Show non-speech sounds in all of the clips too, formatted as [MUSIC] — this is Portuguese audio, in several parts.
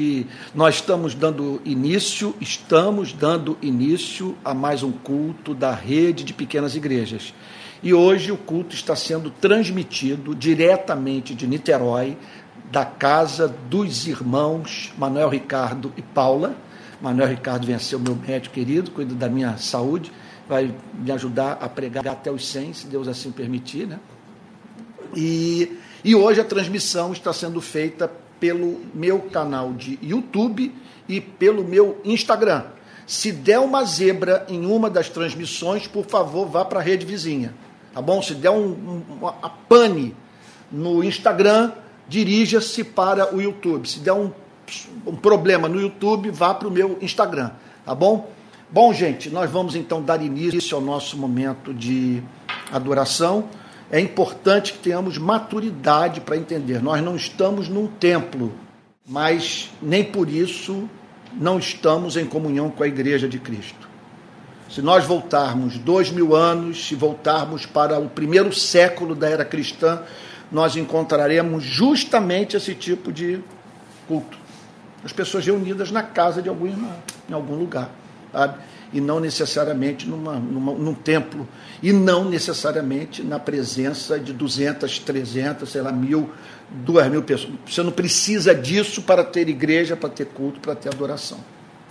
E nós estamos dando início, estamos dando início a mais um culto da rede de pequenas igrejas. E hoje o culto está sendo transmitido diretamente de Niterói, da casa dos irmãos Manuel Ricardo e Paula. Manuel Ricardo vem a ser o meu médico querido, cuida da minha saúde, vai me ajudar a pregar até os 100, se Deus assim permitir, né? E, e hoje a transmissão está sendo feita pelo meu canal de YouTube e pelo meu Instagram. Se der uma zebra em uma das transmissões, por favor, vá para a rede vizinha. Tá bom? Se der um, um, uma pane no Instagram, dirija-se para o YouTube. Se der um, um problema no YouTube, vá para o meu Instagram. Tá bom? Bom, gente, nós vamos então dar início ao nosso momento de adoração é importante que tenhamos maturidade para entender. Nós não estamos num templo, mas nem por isso não estamos em comunhão com a Igreja de Cristo. Se nós voltarmos dois mil anos, se voltarmos para o primeiro século da era cristã, nós encontraremos justamente esse tipo de culto. As pessoas reunidas na casa de algum irmão, em algum lugar, sabe? E não necessariamente numa, numa, num templo, e não necessariamente na presença de 200, 300, sei lá, mil, duas mil pessoas. Você não precisa disso para ter igreja, para ter culto, para ter adoração.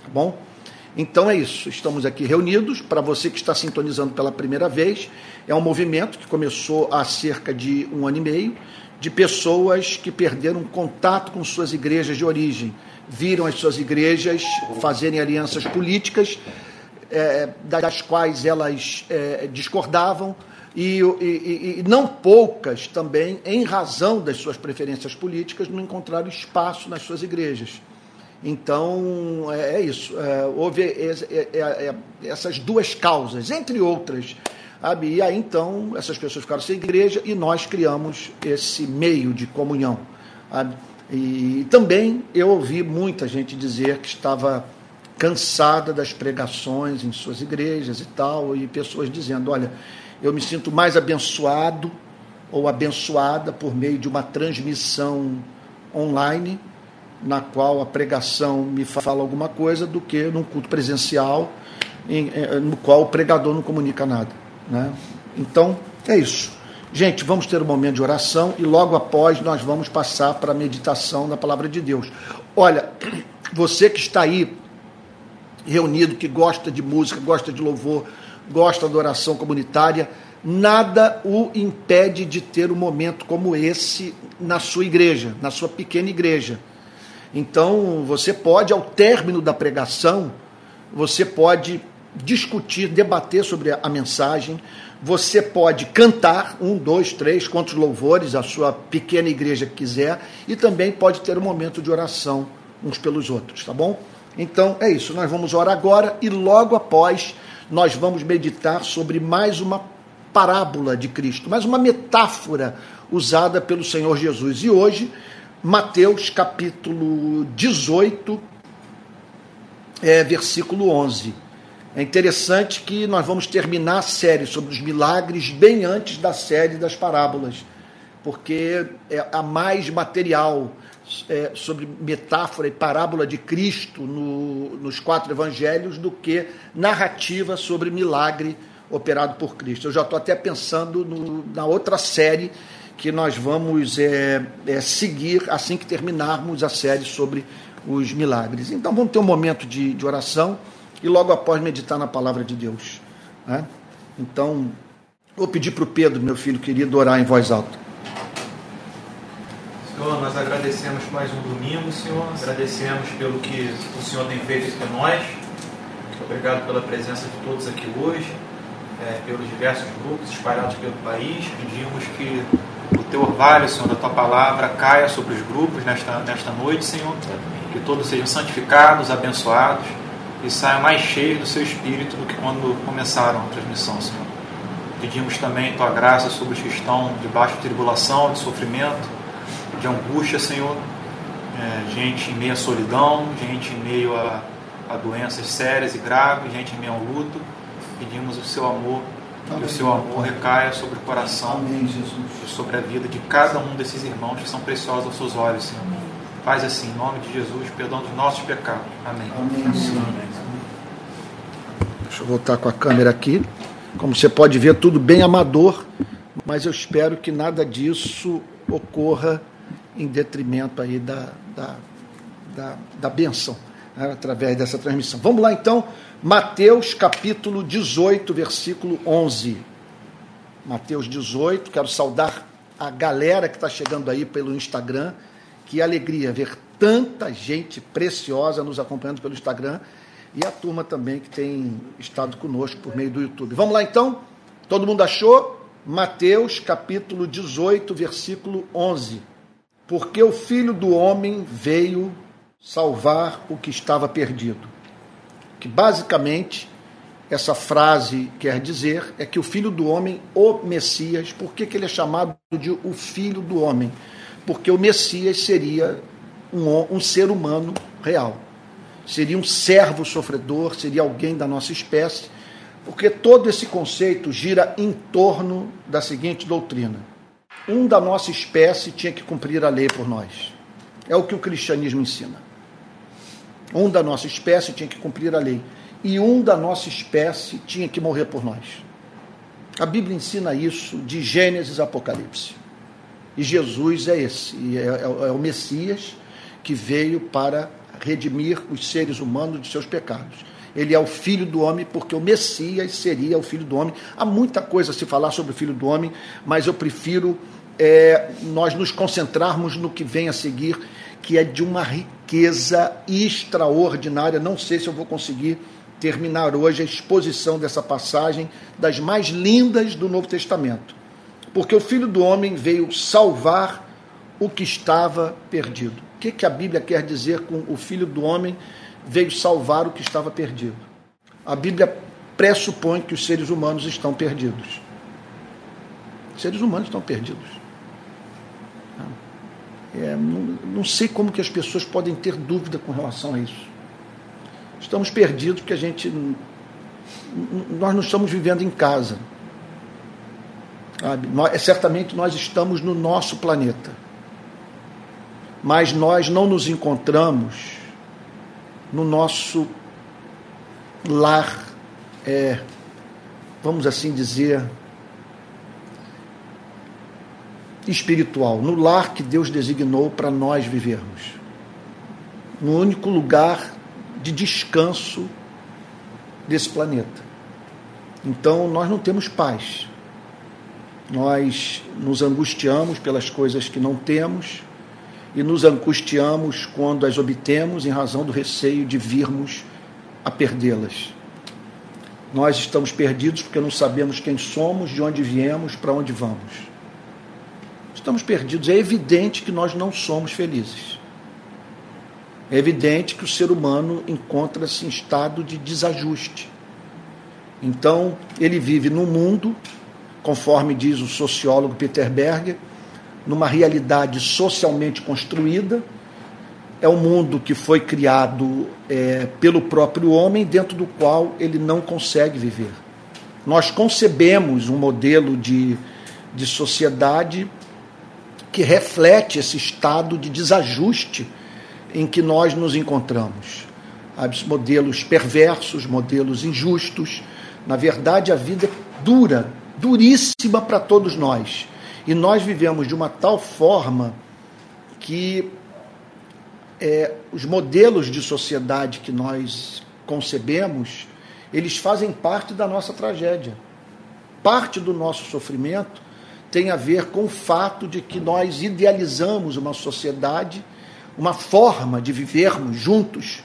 Tá bom? Então é isso. Estamos aqui reunidos. Para você que está sintonizando pela primeira vez, é um movimento que começou há cerca de um ano e meio, de pessoas que perderam contato com suas igrejas de origem, viram as suas igrejas fazerem alianças políticas é, das quais elas é, discordavam, e, e, e, não poucas também, em razão das suas preferências políticas, não encontraram espaço nas suas igrejas. Então, é, é isso. É, houve é, é, essas duas causas, entre outras. Sabe? E aí, então, essas pessoas ficaram sem igreja e nós criamos esse meio de comunhão. Sabe? E também eu ouvi muita gente dizer que estava cansada das pregações em suas igrejas e tal, e pessoas dizendo: olha, eu me sinto mais abençoado ou abençoada por meio de uma transmissão online, na qual a pregação me fala alguma coisa, do que num culto presencial, em, eh, no qual o pregador não comunica nada. Né? Então, é isso. Gente, vamos ter um momento de oração e logo após nós vamos passar para a meditação da palavra de Deus. Olha, [CLEARS THROAT] você que está aí reunido, que gosta de música, gosta de louvor, gosta de oração comunitária, nada o impede de ter um momento como esse na sua igreja, na sua pequena igreja. Então, você pode, ao término da pregação, você pode discutir, debater sobre a mensagem, você pode cantar um, dois, três, quantos louvores a sua pequena igreja quiser, e também pode ter um momento de oração uns pelos outros, tá bom? Então é isso, nós vamos orar agora e logo após nós vamos meditar sobre mais uma parábola de Cristo, mais uma metáfora usada pelo Senhor Jesus. E hoje, Mateus capítulo 18, é, versículo 11. É interessante que nós vamos terminar a série sobre os milagres bem antes da série das parábolas, porque é a mais material é, sobre metáfora e parábola de Cristo no, nos quatro evangelhos do que narrativa sobre milagre operado por Cristo. Eu já estou até pensando no, na outra série que nós vamos é, é, seguir assim que terminarmos a série sobre os milagres. Então vamos ter um momento de, de oração e logo após meditar na palavra de Deus. Né? Então, vou pedir para o Pedro, meu filho querido, orar em voz alta. Senhor, nós agradecemos mais um domingo, Senhor. Agradecemos pelo que o Senhor tem feito entre nós. Obrigado pela presença de todos aqui hoje, é, pelos diversos grupos espalhados pelo país. Pedimos que o teu orvalho, Senhor, da tua palavra caia sobre os grupos nesta, nesta noite, Senhor. Que todos sejam santificados, abençoados e saiam mais cheios do seu espírito do que quando começaram a transmissão, Senhor. Pedimos também tua graça sobre os que estão debaixo de tribulação, de sofrimento de angústia, Senhor. É, gente em meio à solidão, gente em meio a, a, doenças sérias e graves, gente em meio ao luto. Pedimos o seu amor, Amém. que o seu amor recaia sobre o coração Amém, e sobre a vida de cada um desses irmãos que são preciosos aos seus olhos, Senhor. Faz assim, em nome de Jesus, perdão dos nossos pecados. Amém. Amém. Deixa eu voltar com a câmera aqui. Como você pode ver, tudo bem amador, mas eu espero que nada disso ocorra em detrimento aí da, da, da, da benção, né, através dessa transmissão. Vamos lá então, Mateus capítulo 18, versículo 11. Mateus 18, quero saudar a galera que está chegando aí pelo Instagram. Que alegria ver tanta gente preciosa nos acompanhando pelo Instagram e a turma também que tem estado conosco por meio do YouTube. Vamos lá então? Todo mundo achou? Mateus capítulo 18, versículo 11. Porque o filho do homem veio salvar o que estava perdido. Que basicamente essa frase quer dizer é que o filho do homem, o Messias, por que, que ele é chamado de o filho do homem? Porque o Messias seria um, um ser humano real. Seria um servo sofredor, seria alguém da nossa espécie, porque todo esse conceito gira em torno da seguinte doutrina: um da nossa espécie tinha que cumprir a lei por nós. É o que o cristianismo ensina. Um da nossa espécie tinha que cumprir a lei e um da nossa espécie tinha que morrer por nós. A Bíblia ensina isso de Gênesis a Apocalipse. E Jesus é esse, é, é, é o Messias que veio para redimir os seres humanos de seus pecados. Ele é o filho do homem, porque o Messias seria o filho do homem. Há muita coisa a se falar sobre o filho do homem, mas eu prefiro é, nós nos concentrarmos no que vem a seguir, que é de uma riqueza extraordinária. Não sei se eu vou conseguir terminar hoje a exposição dessa passagem, das mais lindas do Novo Testamento. Porque o Filho do Homem veio salvar o que estava perdido. O que, que a Bíblia quer dizer com o Filho do Homem veio salvar o que estava perdido? A Bíblia pressupõe que os seres humanos estão perdidos. Os seres humanos estão perdidos. É, não, não sei como que as pessoas podem ter dúvida com relação a isso. Estamos perdidos porque a gente nós não estamos vivendo em casa. Nós, é, certamente nós estamos no nosso planeta, mas nós não nos encontramos no nosso lar, é, vamos assim dizer, espiritual, no lar que Deus designou para nós vivermos. No único lugar de descanso desse planeta. Então nós não temos paz. Nós nos angustiamos pelas coisas que não temos e nos angustiamos quando as obtemos em razão do receio de virmos a perdê-las. Nós estamos perdidos porque não sabemos quem somos, de onde viemos, para onde vamos. Estamos perdidos. É evidente que nós não somos felizes. É evidente que o ser humano encontra-se em estado de desajuste. Então, ele vive no mundo, conforme diz o sociólogo Peter Berger, numa realidade socialmente construída. É um mundo que foi criado é, pelo próprio homem, dentro do qual ele não consegue viver. Nós concebemos um modelo de, de sociedade que reflete esse estado de desajuste em que nós nos encontramos. Há modelos perversos, modelos injustos. Na verdade, a vida é dura, duríssima para todos nós. E nós vivemos de uma tal forma que é, os modelos de sociedade que nós concebemos, eles fazem parte da nossa tragédia. Parte do nosso sofrimento tem a ver com o fato de que nós idealizamos uma sociedade uma forma de vivermos juntos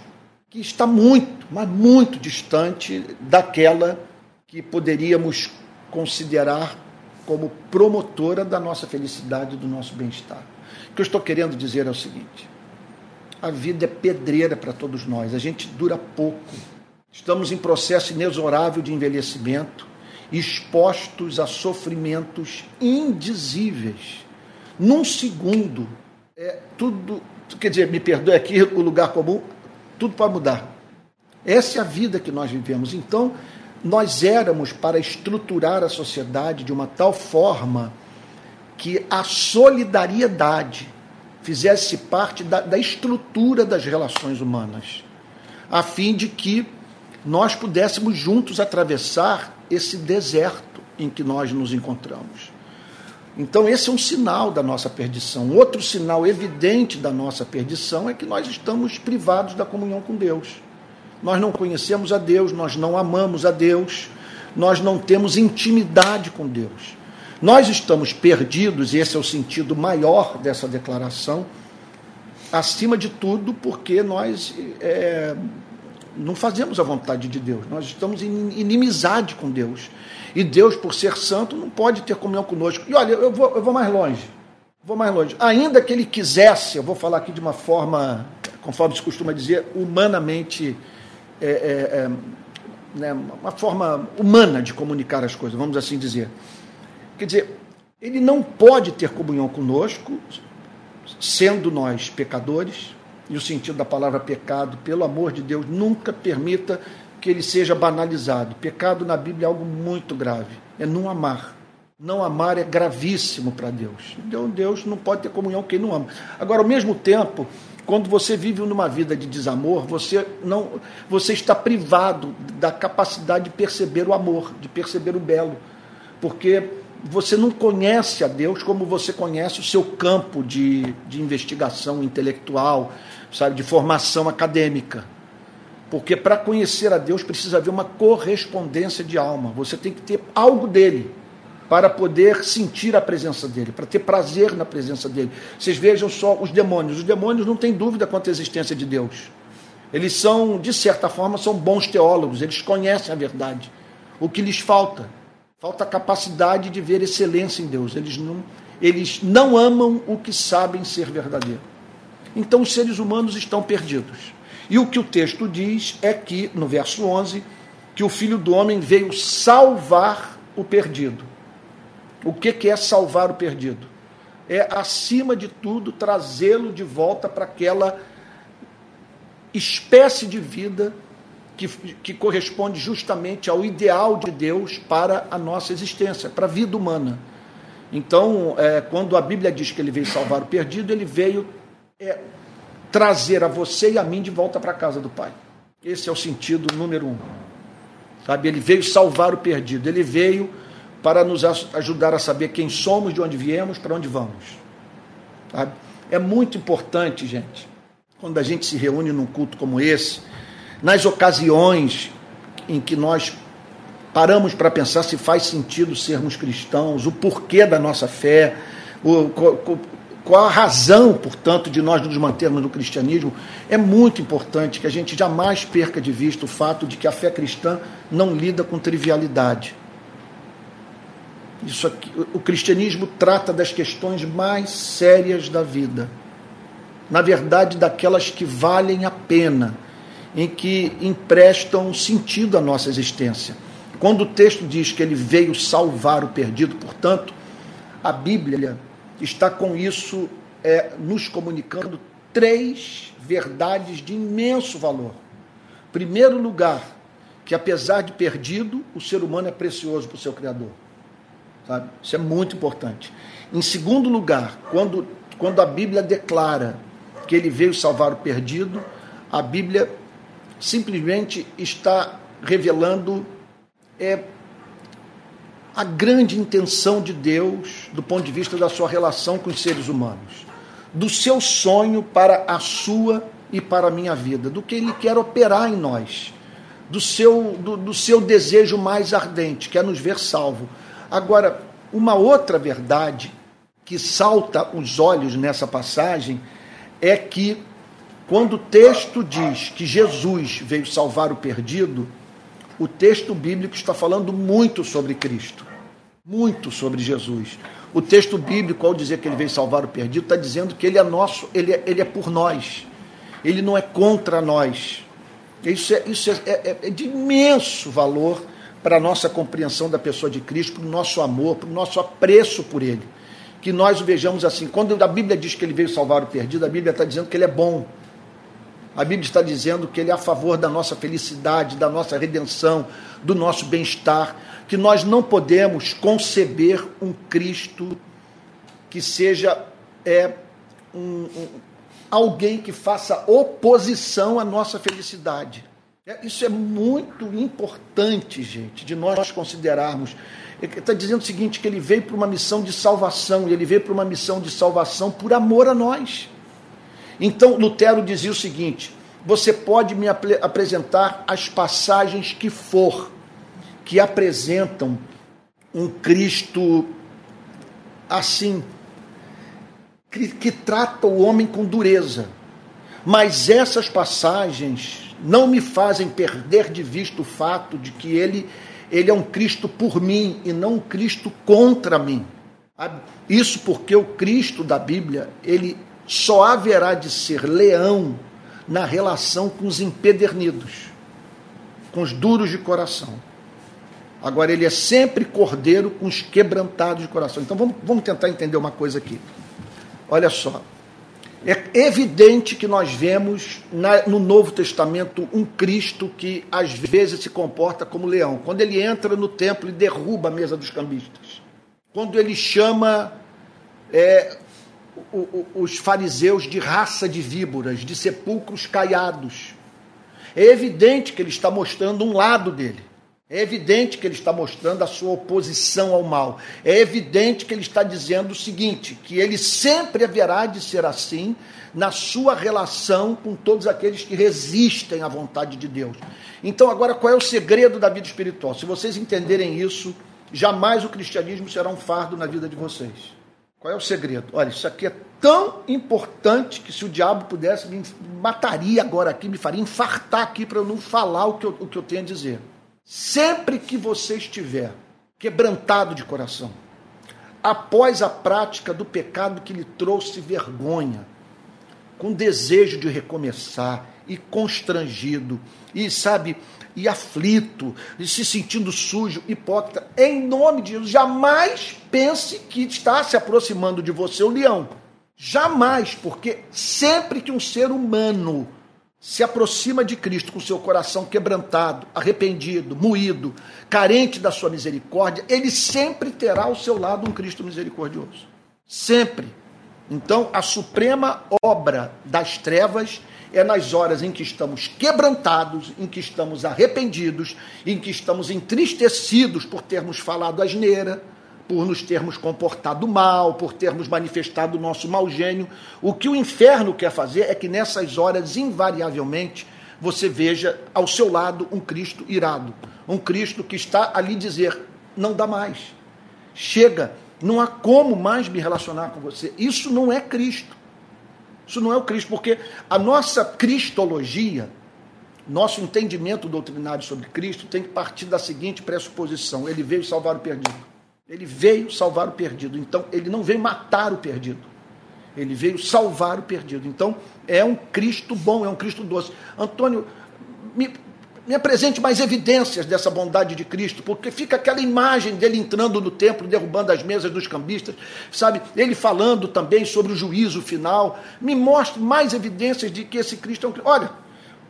que está muito, mas muito distante daquela que poderíamos considerar como promotora da nossa felicidade, do nosso bem-estar. O que eu estou querendo dizer é o seguinte: a vida é pedreira para todos nós, a gente dura pouco. Estamos em processo inexorável de envelhecimento, expostos a sofrimentos indizíveis. Num segundo, é, tudo quer dizer, me perdoe aqui o lugar comum, tudo pode mudar. Essa é a vida que nós vivemos. Então, nós éramos para estruturar a sociedade de uma tal forma que a solidariedade fizesse parte da, da estrutura das relações humanas, a fim de que nós pudéssemos juntos atravessar esse deserto em que nós nos encontramos. Então, esse é um sinal da nossa perdição. Outro sinal evidente da nossa perdição é que nós estamos privados da comunhão com Deus. Nós não conhecemos a Deus, nós não amamos a Deus, nós não temos intimidade com Deus. Nós estamos perdidos, e esse é o sentido maior dessa declaração, acima de tudo, porque nós é, não fazemos a vontade de Deus, nós estamos em inimizade com Deus. E Deus, por ser santo, não pode ter comunhão conosco. E olha, eu vou, eu vou mais longe. Vou mais longe. Ainda que ele quisesse, eu vou falar aqui de uma forma, conforme se costuma dizer, humanamente. É, é, é, né, uma forma humana de comunicar as coisas, vamos assim dizer. Quer dizer, ele não pode ter comunhão conosco, sendo nós pecadores, e o sentido da palavra pecado, pelo amor de Deus, nunca permita que ele seja banalizado. Pecado na Bíblia é algo muito grave, é não amar. Não amar é gravíssimo para Deus. Então Deus não pode ter comunhão com quem não ama. Agora, ao mesmo tempo, quando você vive numa vida de desamor, você não, você está privado da capacidade de perceber o amor, de perceber o belo, porque você não conhece a Deus como você conhece o seu campo de, de investigação intelectual, sabe, de formação acadêmica. Porque para conhecer a Deus precisa haver uma correspondência de alma. Você tem que ter algo dele para poder sentir a presença dele, para ter prazer na presença dele. Vocês vejam só os demônios. Os demônios não têm dúvida quanto à existência de Deus. Eles são, de certa forma, são bons teólogos, eles conhecem a verdade. O que lhes falta? Falta a capacidade de ver excelência em Deus. Eles não, eles não amam o que sabem ser verdadeiro. Então os seres humanos estão perdidos. E o que o texto diz é que, no verso 11, que o filho do homem veio salvar o perdido. O que é salvar o perdido? É, acima de tudo, trazê-lo de volta para aquela espécie de vida que, que corresponde justamente ao ideal de Deus para a nossa existência, para a vida humana. Então, é, quando a Bíblia diz que ele veio salvar o perdido, ele veio é, trazer a você e a mim de volta para a casa do Pai. Esse é o sentido número um. Sabe, ele veio salvar o perdido, ele veio para nos ajudar a saber quem somos, de onde viemos, para onde vamos. Sabe? É muito importante, gente, quando a gente se reúne num culto como esse, nas ocasiões em que nós paramos para pensar se faz sentido sermos cristãos, o porquê da nossa fé, o, qual a razão, portanto, de nós nos mantermos no cristianismo, é muito importante que a gente jamais perca de vista o fato de que a fé cristã não lida com trivialidade. Isso aqui, o cristianismo trata das questões mais sérias da vida. Na verdade, daquelas que valem a pena, em que emprestam sentido à nossa existência. Quando o texto diz que ele veio salvar o perdido, portanto, a Bíblia está com isso é, nos comunicando três verdades de imenso valor. Primeiro lugar, que apesar de perdido, o ser humano é precioso para o seu Criador. Sabe? Isso é muito importante. Em segundo lugar, quando, quando a Bíblia declara que ele veio salvar o perdido, a Bíblia simplesmente está revelando é, a grande intenção de Deus do ponto de vista da sua relação com os seres humanos, do seu sonho para a sua e para a minha vida, do que ele quer operar em nós, do seu, do, do seu desejo mais ardente, que é nos ver salvo. Agora, uma outra verdade que salta os olhos nessa passagem é que, quando o texto diz que Jesus veio salvar o perdido, o texto bíblico está falando muito sobre Cristo, muito sobre Jesus. O texto bíblico, ao dizer que ele veio salvar o perdido, está dizendo que ele é nosso, ele é, ele é por nós, ele não é contra nós. Isso é, isso é, é, é de imenso valor para a nossa compreensão da pessoa de Cristo, para o nosso amor, para o nosso apreço por ele. Que nós o vejamos assim. Quando a Bíblia diz que ele veio salvar o perdido, a Bíblia está dizendo que ele é bom, a Bíblia está dizendo que Ele é a favor da nossa felicidade, da nossa redenção, do nosso bem-estar, que nós não podemos conceber um Cristo que seja é, um, um, alguém que faça oposição à nossa felicidade. É, isso é muito importante, gente, de nós considerarmos. Ele está dizendo o seguinte: que ele veio para uma missão de salvação, e ele veio para uma missão de salvação por amor a nós. Então, Lutero dizia o seguinte: você pode me ap apresentar as passagens que for, que apresentam um Cristo assim, que, que trata o homem com dureza. Mas essas passagens não me fazem perder de vista o fato de que ele, ele é um Cristo por mim e não um Cristo contra mim. Isso porque o Cristo da Bíblia, ele só haverá de ser leão na relação com os empedernidos, com os duros de coração. Agora, ele é sempre cordeiro com os quebrantados de coração. Então, vamos, vamos tentar entender uma coisa aqui. Olha só. É evidente que nós vemos na, no Novo Testamento um Cristo que às vezes se comporta como leão. Quando ele entra no templo e derruba a mesa dos cambistas. Quando ele chama é, os fariseus de raça de víboras, de sepulcros caiados. É evidente que ele está mostrando um lado dele. É evidente que ele está mostrando a sua oposição ao mal. É evidente que ele está dizendo o seguinte: que ele sempre haverá de ser assim na sua relação com todos aqueles que resistem à vontade de Deus. Então, agora, qual é o segredo da vida espiritual? Se vocês entenderem isso, jamais o cristianismo será um fardo na vida de vocês. Qual é o segredo? Olha, isso aqui é tão importante que se o diabo pudesse, me mataria agora aqui, me faria infartar aqui para eu não falar o que eu, o que eu tenho a dizer. Sempre que você estiver quebrantado de coração, após a prática do pecado que lhe trouxe vergonha, com desejo de recomeçar e constrangido, e sabe, e aflito, e se sentindo sujo, hipócrita, em nome de Jesus, jamais pense que está se aproximando de você o leão. Jamais, porque sempre que um ser humano se aproxima de Cristo com seu coração quebrantado, arrependido, moído, carente da sua misericórdia, ele sempre terá ao seu lado um Cristo misericordioso. Sempre. Então, a suprema obra das trevas é nas horas em que estamos quebrantados, em que estamos arrependidos, em que estamos entristecidos por termos falado asneira, por nos termos comportado mal, por termos manifestado o nosso mau gênio. O que o inferno quer fazer é que nessas horas, invariavelmente, você veja ao seu lado um Cristo irado, um Cristo que está ali dizer: não dá mais, chega, não há como mais me relacionar com você. Isso não é Cristo. Isso não é o Cristo, porque a nossa cristologia, nosso entendimento doutrinário sobre Cristo tem que partir da seguinte pressuposição: ele veio salvar o perdido. Ele veio salvar o perdido. Então, ele não veio matar o perdido. Ele veio salvar o perdido. Então, é um Cristo bom, é um Cristo doce. Antônio, me, me apresente mais evidências dessa bondade de Cristo, porque fica aquela imagem dele entrando no templo, derrubando as mesas dos cambistas, sabe? Ele falando também sobre o juízo final. Me mostre mais evidências de que esse Cristo é um. Olha,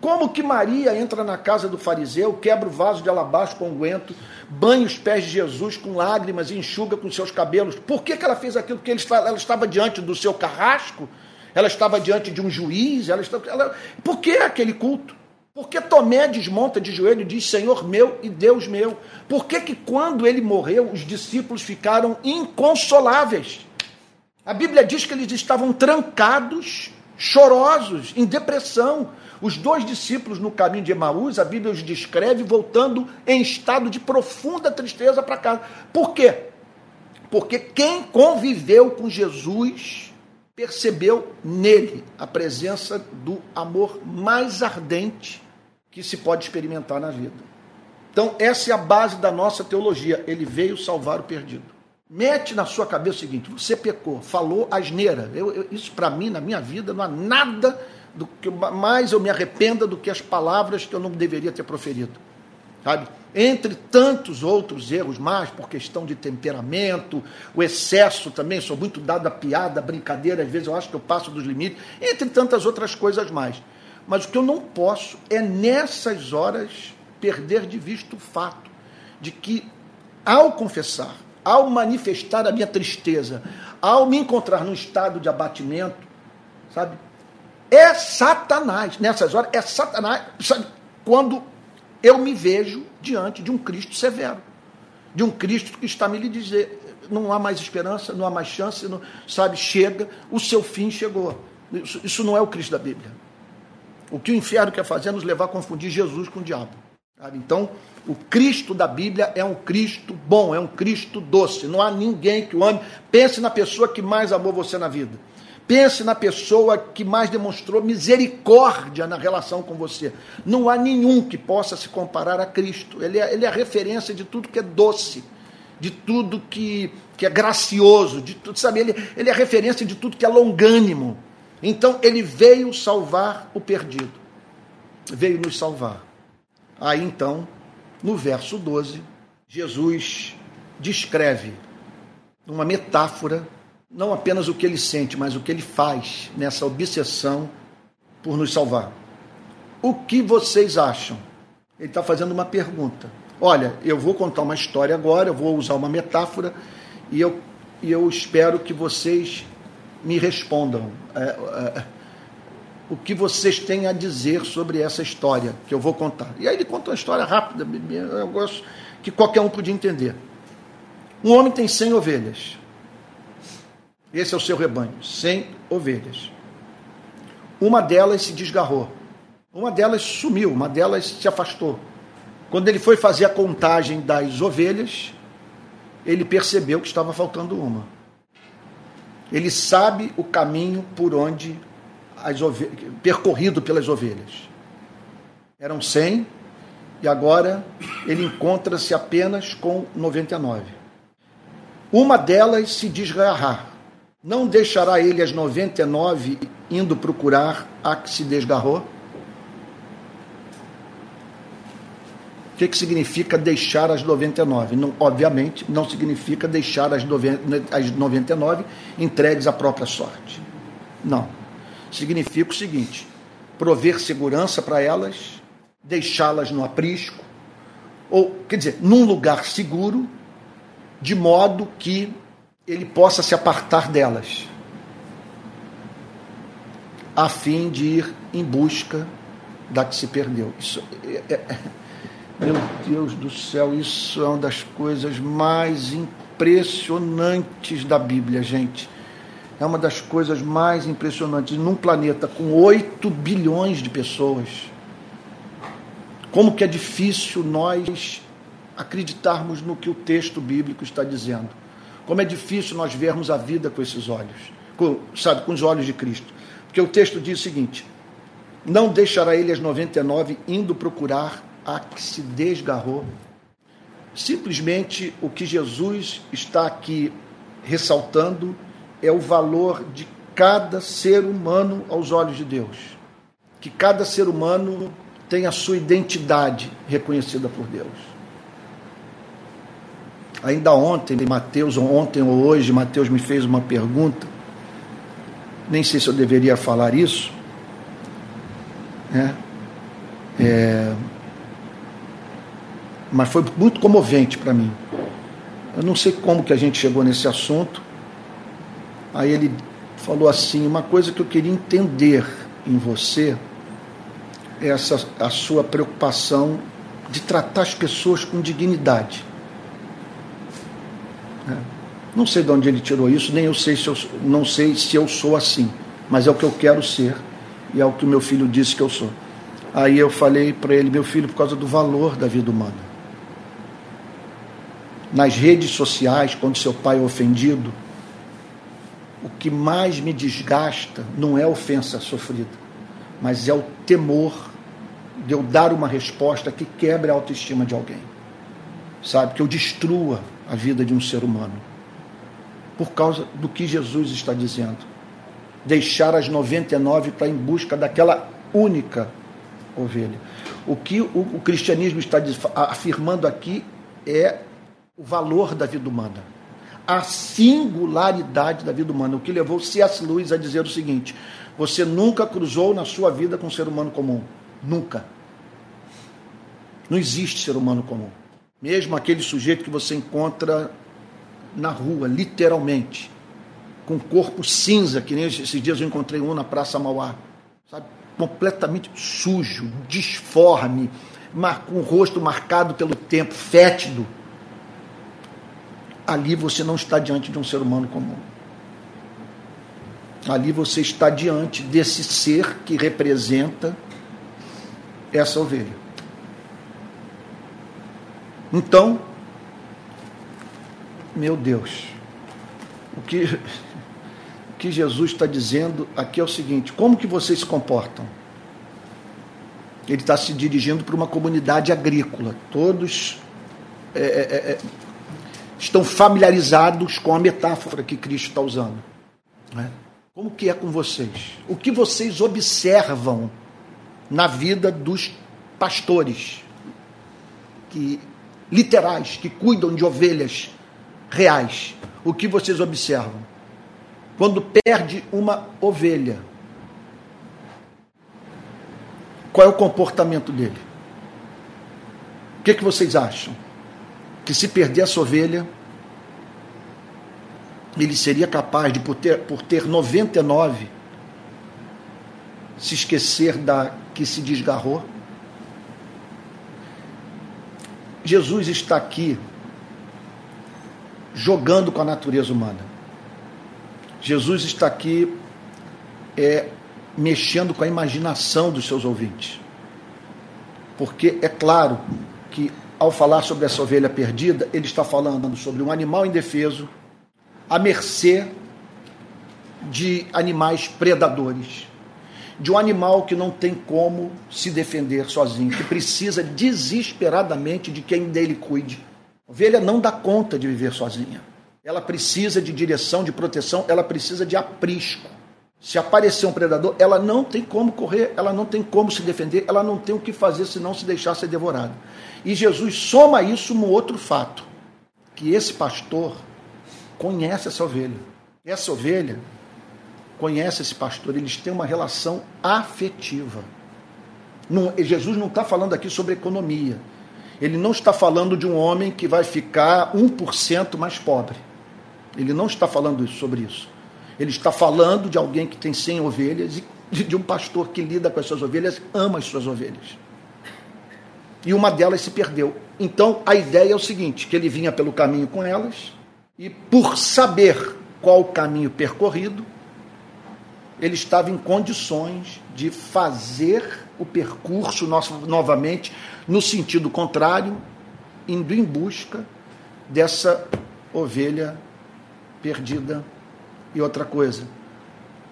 como que Maria entra na casa do fariseu, quebra o vaso de alabastro com unguento, banha os pés de Jesus com lágrimas e enxuga com seus cabelos? Por que, que ela fez aquilo? Porque ela estava diante do seu carrasco? Ela estava diante de um juiz? Ela estava, ela, por que aquele culto? Por que Tomé desmonta de joelho e diz Senhor meu e Deus meu? Por que, que quando ele morreu, os discípulos ficaram inconsoláveis? A Bíblia diz que eles estavam trancados, chorosos, em depressão, os dois discípulos no caminho de Emaús, a Bíblia os descreve voltando em estado de profunda tristeza para casa. Por quê? Porque quem conviveu com Jesus percebeu nele a presença do amor mais ardente que se pode experimentar na vida. Então, essa é a base da nossa teologia. Ele veio salvar o perdido. Mete na sua cabeça o seguinte: você pecou, falou asneira. Eu, eu, isso para mim, na minha vida, não há nada do que mais eu me arrependa do que as palavras que eu não deveria ter proferido. Sabe? Entre tantos outros erros mais, por questão de temperamento, o excesso também, sou muito dado a piada, a brincadeira, às vezes eu acho que eu passo dos limites, entre tantas outras coisas mais. Mas o que eu não posso é nessas horas perder de vista o fato de que, ao confessar, ao manifestar a minha tristeza, ao me encontrar num estado de abatimento, sabe? É Satanás, nessas horas, é Satanás, sabe? Quando eu me vejo diante de um Cristo severo, de um Cristo que está me lhe dizer, não há mais esperança, não há mais chance, não, sabe? Chega, o seu fim chegou. Isso, isso não é o Cristo da Bíblia. O que o inferno quer fazer é nos levar a confundir Jesus com o diabo. Sabe? Então, o Cristo da Bíblia é um Cristo bom, é um Cristo doce. Não há ninguém que o ame. Pense na pessoa que mais amou você na vida. Pense na pessoa que mais demonstrou misericórdia na relação com você. Não há nenhum que possa se comparar a Cristo. Ele é, ele é a referência de tudo que é doce, de tudo que, que é gracioso, de tudo, sabe? Ele, ele é a referência de tudo que é longânimo. Então ele veio salvar o perdido. Veio nos salvar. Aí então, no verso 12, Jesus descreve uma metáfora não apenas o que ele sente, mas o que ele faz nessa obsessão por nos salvar. O que vocês acham? Ele está fazendo uma pergunta. Olha, eu vou contar uma história agora, eu vou usar uma metáfora e eu, e eu espero que vocês me respondam. É, é, o que vocês têm a dizer sobre essa história que eu vou contar. E aí ele conta uma história rápida, eu gosto que qualquer um podia entender. Um homem tem 100 ovelhas. Esse é o seu rebanho, 100 ovelhas. Uma delas se desgarrou. Uma delas sumiu, uma delas se afastou. Quando ele foi fazer a contagem das ovelhas, ele percebeu que estava faltando uma. Ele sabe o caminho por onde as ovelhas, percorrido pelas ovelhas. Eram 100 e agora ele encontra-se apenas com 99. Uma delas se desgarrar. Não deixará ele as 99 indo procurar a que se desgarrou? O que, que significa deixar as 99? Não, obviamente, não significa deixar as, 90, as 99 entregues à própria sorte. Não. Significa o seguinte: prover segurança para elas, deixá-las no aprisco, ou, quer dizer, num lugar seguro, de modo que ele possa se apartar delas, a fim de ir em busca da que se perdeu. Isso é, é, é, meu Deus do céu, isso é uma das coisas mais impressionantes da Bíblia, gente. É uma das coisas mais impressionantes. Num planeta com 8 bilhões de pessoas, como que é difícil nós acreditarmos no que o texto bíblico está dizendo. Como é difícil nós vermos a vida com esses olhos, com, sabe, com os olhos de Cristo. Porque o texto diz o seguinte: Não deixará ele as 99 indo procurar a que se desgarrou. Simplesmente o que Jesus está aqui ressaltando é o valor de cada ser humano aos olhos de Deus. Que cada ser humano tem a sua identidade reconhecida por Deus. Ainda ontem, Mateus, ontem ou hoje, Mateus me fez uma pergunta. Nem sei se eu deveria falar isso. Né? É, mas foi muito comovente para mim. Eu não sei como que a gente chegou nesse assunto. Aí ele falou assim: uma coisa que eu queria entender em você é essa a sua preocupação de tratar as pessoas com dignidade. É. Não sei de onde ele tirou isso, nem eu sei se eu não sei se eu sou assim, mas é o que eu quero ser e é o que meu filho disse que eu sou. Aí eu falei para ele, meu filho, por causa do valor da vida humana. Nas redes sociais, quando seu pai é ofendido, o que mais me desgasta não é a ofensa sofrida, mas é o temor de eu dar uma resposta que quebre a autoestima de alguém. Sabe? Que eu destrua a vida de um ser humano. Por causa do que Jesus está dizendo. Deixar as 99 para em busca daquela única ovelha. O que o, o cristianismo está afirmando aqui é o valor da vida humana, a singularidade da vida humana, o que levou C.S. Lewis a dizer o seguinte: você nunca cruzou na sua vida com um ser humano comum. Nunca. Não existe ser humano comum. Mesmo aquele sujeito que você encontra na rua, literalmente. com corpo cinza, que nem esses dias eu encontrei um na Praça Mauá, sabe? completamente sujo, disforme, com o rosto marcado pelo tempo, fétido. Ali você não está diante de um ser humano comum. Ali você está diante desse ser que representa essa ovelha. Então, meu Deus, o que, o que Jesus está dizendo aqui é o seguinte: como que vocês se comportam? Ele está se dirigindo para uma comunidade agrícola. Todos é, é, é, estão familiarizados com a metáfora que Cristo está usando. Né? Como que é com vocês? O que vocês observam na vida dos pastores, que literais, que cuidam de ovelhas reais? O que vocês observam? Quando perde uma ovelha, qual é o comportamento dele? O que, que vocês acham? Que se perder essa ovelha, ele seria capaz de, por ter, por ter 99, se esquecer da que se desgarrou? Jesus está aqui jogando com a natureza humana. Jesus está aqui é, mexendo com a imaginação dos seus ouvintes. Porque é claro que ao falar sobre essa ovelha perdida, ele está falando sobre um animal indefeso à mercê de animais predadores, de um animal que não tem como se defender sozinho, que precisa desesperadamente de quem dele cuide. A ovelha não dá conta de viver sozinha. Ela precisa de direção, de proteção, ela precisa de aprisco. Se aparecer um predador, ela não tem como correr, ela não tem como se defender, ela não tem o que fazer senão se deixar ser devorada. E Jesus soma isso no outro fato, que esse pastor conhece essa ovelha. Essa ovelha conhece esse pastor, eles têm uma relação afetiva. Não, Jesus não está falando aqui sobre economia. Ele não está falando de um homem que vai ficar 1% mais pobre. Ele não está falando sobre isso. Ele está falando de alguém que tem 100 ovelhas e de um pastor que lida com as suas ovelhas, ama as suas ovelhas. E uma delas se perdeu. Então a ideia é o seguinte: que ele vinha pelo caminho com elas, e por saber qual o caminho percorrido, ele estava em condições de fazer o percurso nosso, novamente no sentido contrário, indo em busca dessa ovelha perdida. E outra coisa,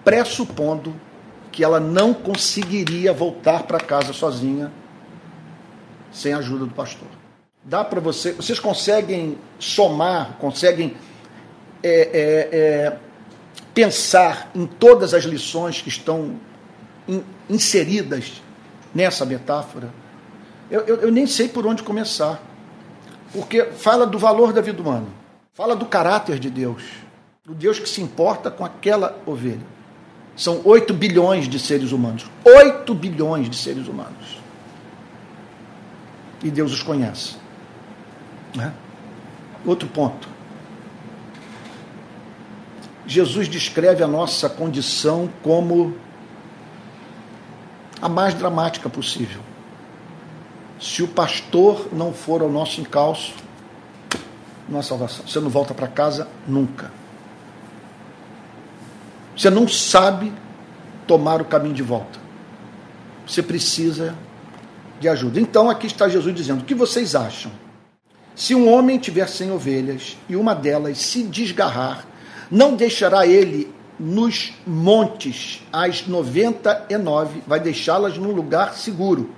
pressupondo que ela não conseguiria voltar para casa sozinha sem a ajuda do pastor. Dá para você, vocês conseguem somar, conseguem é, é, é, pensar em todas as lições que estão in, inseridas nessa metáfora? Eu, eu, eu nem sei por onde começar, porque fala do valor da vida humana, fala do caráter de Deus, do Deus que se importa com aquela ovelha. São 8 bilhões de seres humanos. 8 bilhões de seres humanos. E Deus os conhece. Né? Outro ponto. Jesus descreve a nossa condição como a mais dramática possível. Se o pastor não for ao nosso encalço, não há salvação. Você não volta para casa nunca. Você não sabe tomar o caminho de volta. Você precisa de ajuda. Então aqui está Jesus dizendo: o que vocês acham? Se um homem tiver cem ovelhas e uma delas se desgarrar, não deixará ele nos montes as 99, vai deixá-las num lugar seguro.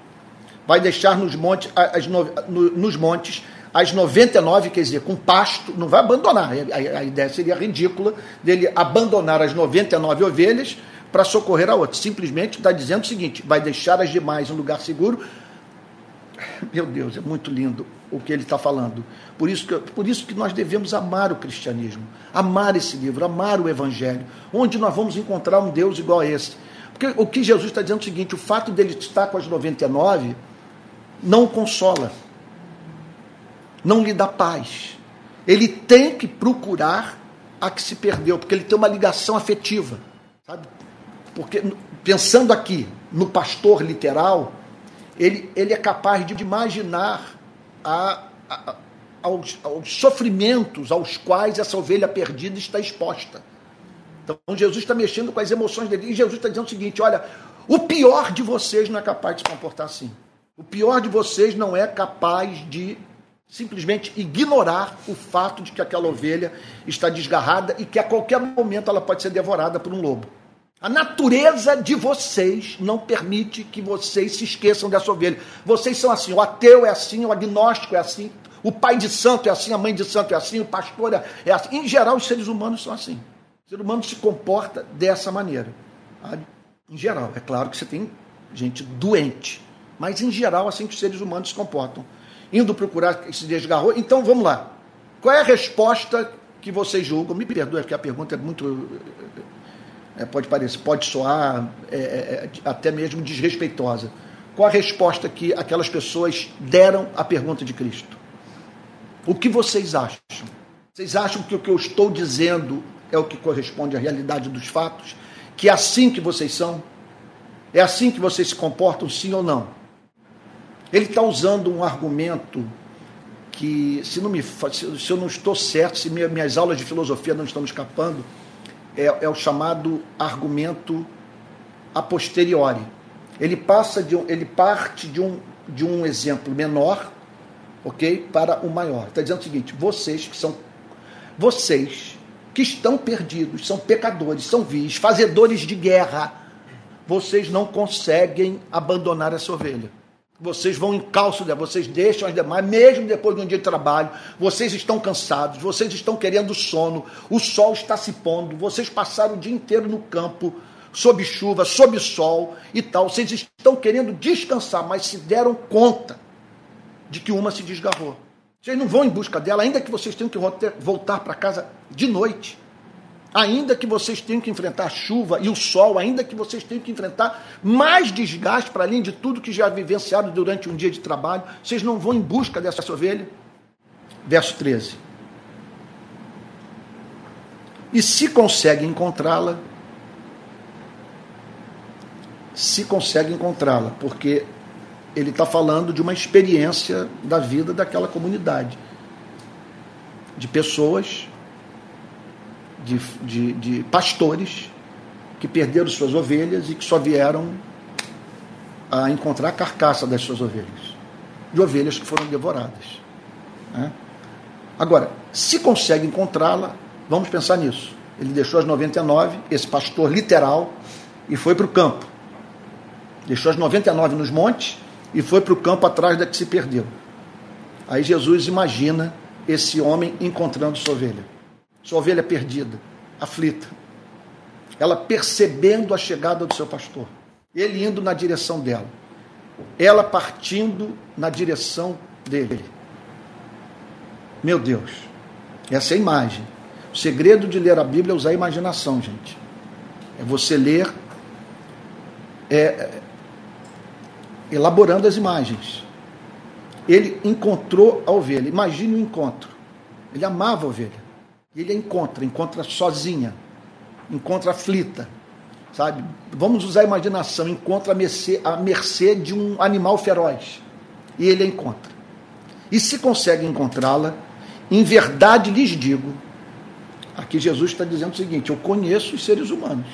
Vai deixar nos montes, as, nos montes as 99, quer dizer, com pasto, não vai abandonar. A, a ideia seria ridícula dele abandonar as 99 ovelhas para socorrer a outra. Simplesmente está dizendo o seguinte: vai deixar as demais em lugar seguro. Meu Deus, é muito lindo o que ele está falando. Por isso, que, por isso que nós devemos amar o cristianismo, amar esse livro, amar o evangelho, onde nós vamos encontrar um Deus igual a esse. Porque o que Jesus está dizendo é o seguinte: o fato dele estar com as 99 não consola não lhe dá paz. Ele tem que procurar a que se perdeu, porque ele tem uma ligação afetiva, sabe? Porque pensando aqui no pastor literal, ele, ele é capaz de imaginar a, a, aos, aos sofrimentos aos quais essa ovelha perdida está exposta. Então Jesus está mexendo com as emoções dele. E Jesus está dizendo o seguinte: olha, o pior de vocês não é capaz de se comportar assim. O pior de vocês não é capaz de simplesmente ignorar o fato de que aquela ovelha está desgarrada e que a qualquer momento ela pode ser devorada por um lobo. A natureza de vocês não permite que vocês se esqueçam dessa ovelha. Vocês são assim, o ateu é assim, o agnóstico é assim, o pai de santo é assim, a mãe de santo é assim, o pastor é assim. Em geral, os seres humanos são assim. O ser humano se comporta dessa maneira. Em geral, é claro que você tem gente doente, mas em geral, assim que os seres humanos se comportam indo procurar se desgarrou. Então vamos lá. Qual é a resposta que vocês julgam? Me perdoe, porque a pergunta é muito. É, pode parecer, pode soar é, é, é, até mesmo desrespeitosa. Qual a resposta que aquelas pessoas deram à pergunta de Cristo? O que vocês acham? Vocês acham que o que eu estou dizendo é o que corresponde à realidade dos fatos? Que é assim que vocês são? É assim que vocês se comportam, sim ou não? Ele está usando um argumento que, se, não me, se eu não estou certo, se minhas aulas de filosofia não estão me escapando, é, é o chamado argumento a posteriori. Ele passa de um, ele parte de um, de um exemplo menor, ok, para o maior. Está dizendo o seguinte: vocês que são vocês que estão perdidos, são pecadores, são vis, fazedores de guerra, vocês não conseguem abandonar essa ovelha. Vocês vão em calço vocês deixam as demais, mesmo depois de um dia de trabalho, vocês estão cansados, vocês estão querendo sono, o sol está se pondo, vocês passaram o dia inteiro no campo, sob chuva, sob sol e tal, vocês estão querendo descansar, mas se deram conta de que uma se desgarrou. Vocês não vão em busca dela, ainda que vocês tenham que voltar para casa de noite ainda que vocês tenham que enfrentar a chuva e o sol, ainda que vocês tenham que enfrentar mais desgaste para além de tudo que já vivenciaram durante um dia de trabalho, vocês não vão em busca dessa ovelha? Verso 13. E se consegue encontrá-la, se consegue encontrá-la, porque ele está falando de uma experiência da vida daquela comunidade, de pessoas de, de, de pastores que perderam suas ovelhas e que só vieram a encontrar a carcaça das suas ovelhas, de ovelhas que foram devoradas. Né? Agora, se consegue encontrá-la, vamos pensar nisso. Ele deixou as 99, esse pastor literal, e foi para o campo. Deixou as 99 nos montes e foi para o campo atrás da que se perdeu. Aí Jesus imagina esse homem encontrando sua ovelha sua ovelha perdida, aflita. Ela percebendo a chegada do seu pastor, ele indo na direção dela, ela partindo na direção dele. Meu Deus, essa é a imagem. O segredo de ler a Bíblia é usar a imaginação, gente. É você ler é, elaborando as imagens. Ele encontrou a ovelha. Imagine o encontro. Ele amava a ovelha. E ele a encontra, encontra sozinha, encontra aflita, sabe? Vamos usar a imaginação, encontra a mercê, a mercê de um animal feroz. E ele a encontra. E se consegue encontrá-la, em verdade lhes digo, aqui Jesus está dizendo o seguinte: eu conheço os seres humanos.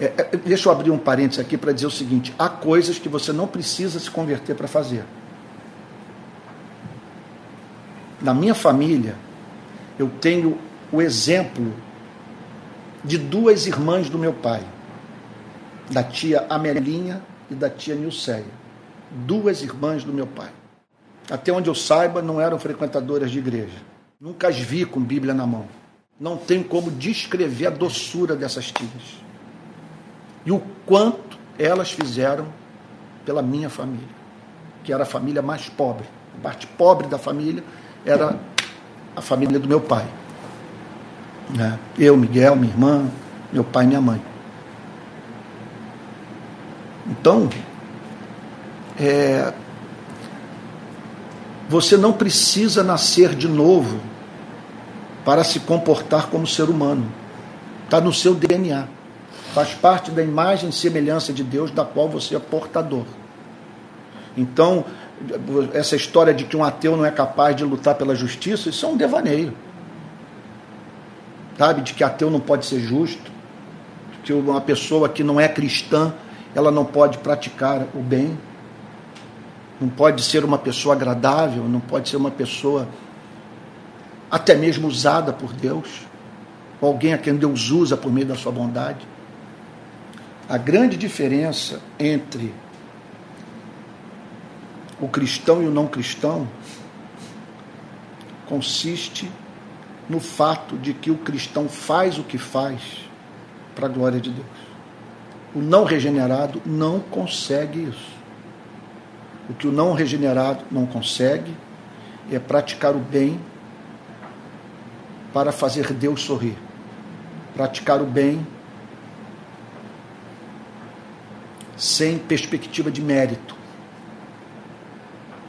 É, é, deixa eu abrir um parênteses aqui para dizer o seguinte: há coisas que você não precisa se converter para fazer. Na minha família, eu tenho o exemplo de duas irmãs do meu pai, da tia Amelinha e da tia Nilceia. Duas irmãs do meu pai. Até onde eu saiba, não eram frequentadoras de igreja. Nunca as vi com Bíblia na mão. Não tenho como descrever a doçura dessas tias. E o quanto elas fizeram pela minha família, que era a família mais pobre. A parte pobre da família era a família do meu pai. Né? Eu, Miguel, minha irmã, meu pai e minha mãe. Então, é, você não precisa nascer de novo para se comportar como ser humano. Está no seu DNA. Faz parte da imagem e semelhança de Deus da qual você é portador. Então, essa história de que um ateu não é capaz de lutar pela justiça, isso é um devaneio. Sabe? De que ateu não pode ser justo, que uma pessoa que não é cristã, ela não pode praticar o bem, não pode ser uma pessoa agradável, não pode ser uma pessoa até mesmo usada por Deus, ou alguém a quem Deus usa por meio da sua bondade. A grande diferença entre o cristão e o não cristão consiste no fato de que o cristão faz o que faz para a glória de Deus. O não regenerado não consegue isso. O que o não regenerado não consegue é praticar o bem para fazer Deus sorrir. Praticar o bem sem perspectiva de mérito.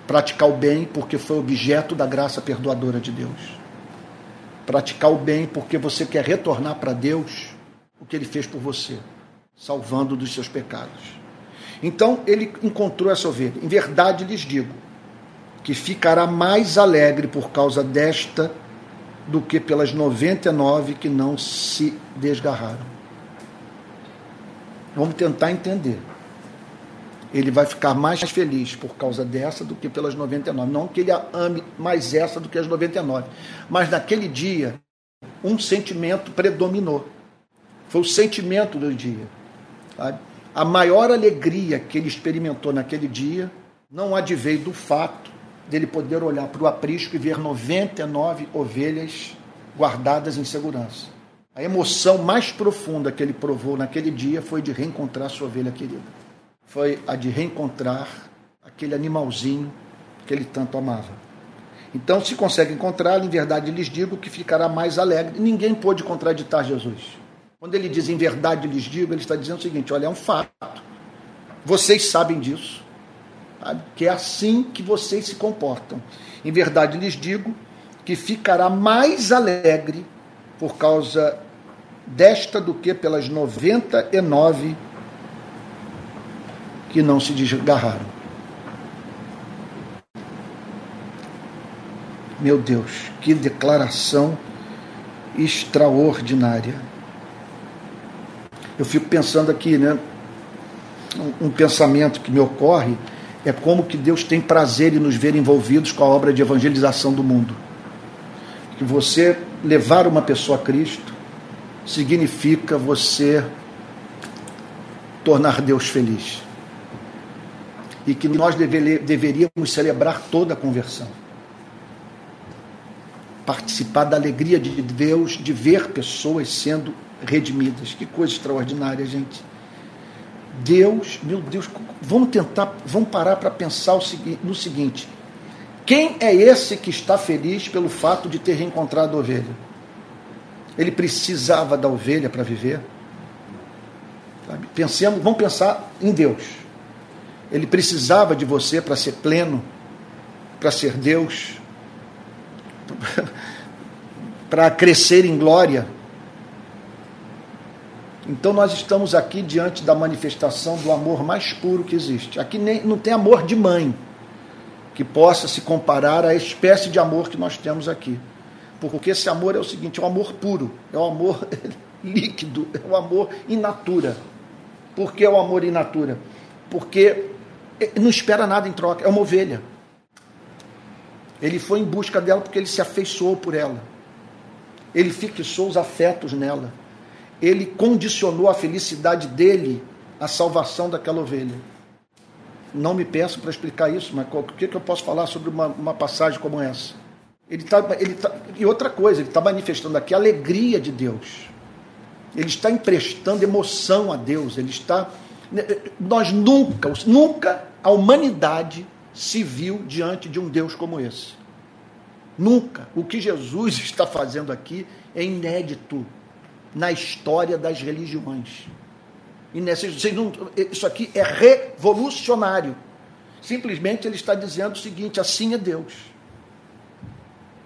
Praticar o bem porque foi objeto da graça perdoadora de Deus. Praticar o bem porque você quer retornar para Deus o que ele fez por você, salvando dos seus pecados. Então ele encontrou essa ovelha. Em verdade lhes digo que ficará mais alegre por causa desta do que pelas 99 que não se desgarraram. Vamos tentar entender ele vai ficar mais feliz por causa dessa do que pelas 99. Não que ele ame mais essa do que as 99. Mas naquele dia, um sentimento predominou. Foi o sentimento do dia. Sabe? A maior alegria que ele experimentou naquele dia não adveio do fato dele poder olhar para o aprisco e ver 99 ovelhas guardadas em segurança. A emoção mais profunda que ele provou naquele dia foi de reencontrar sua ovelha querida foi a de reencontrar aquele animalzinho que ele tanto amava. Então, se consegue encontrá-lo, em verdade lhes digo que ficará mais alegre. Ninguém pôde contraditar Jesus. Quando ele diz em verdade lhes digo, ele está dizendo o seguinte: olha, é um fato. Vocês sabem disso. Sabe? Que é assim que vocês se comportam. Em verdade lhes digo que ficará mais alegre por causa desta do que pelas 99 que não se desgarraram. Meu Deus, que declaração extraordinária. Eu fico pensando aqui, né? Um, pensamento que me ocorre é como que Deus tem prazer em nos ver envolvidos com a obra de evangelização do mundo. Que você levar uma pessoa a Cristo significa você tornar Deus feliz e que nós deve, deveríamos celebrar toda a conversão. Participar da alegria de Deus, de ver pessoas sendo redimidas. Que coisa extraordinária, gente. Deus, meu Deus, vamos tentar, vamos parar para pensar no seguinte: quem é esse que está feliz pelo fato de ter reencontrado a ovelha? Ele precisava da ovelha para viver? Pensemos, vamos pensar em Deus. Ele precisava de você para ser pleno, para ser Deus, [LAUGHS] para crescer em glória. Então nós estamos aqui diante da manifestação do amor mais puro que existe. Aqui nem, não tem amor de mãe que possa se comparar à espécie de amor que nós temos aqui. Porque esse amor é o seguinte, é o amor puro, é o amor [LAUGHS] líquido, é o amor in natura. Por que é o amor in natura? Porque não espera nada em troca, é uma ovelha. Ele foi em busca dela porque ele se afeiçoou por ela. Ele fixou os afetos nela. Ele condicionou a felicidade dele à salvação daquela ovelha. Não me peço para explicar isso, mas o que, que eu posso falar sobre uma, uma passagem como essa? Ele tá, ele tá, e outra coisa, ele está manifestando aqui a alegria de Deus. Ele está emprestando emoção a Deus. Ele está nós nunca, nunca a humanidade se viu diante de um Deus como esse. Nunca. O que Jesus [LAUGHS] está fazendo aqui é inédito na história das religiões. Isso aqui é revolucionário. Simplesmente ele está dizendo o seguinte: assim é Deus.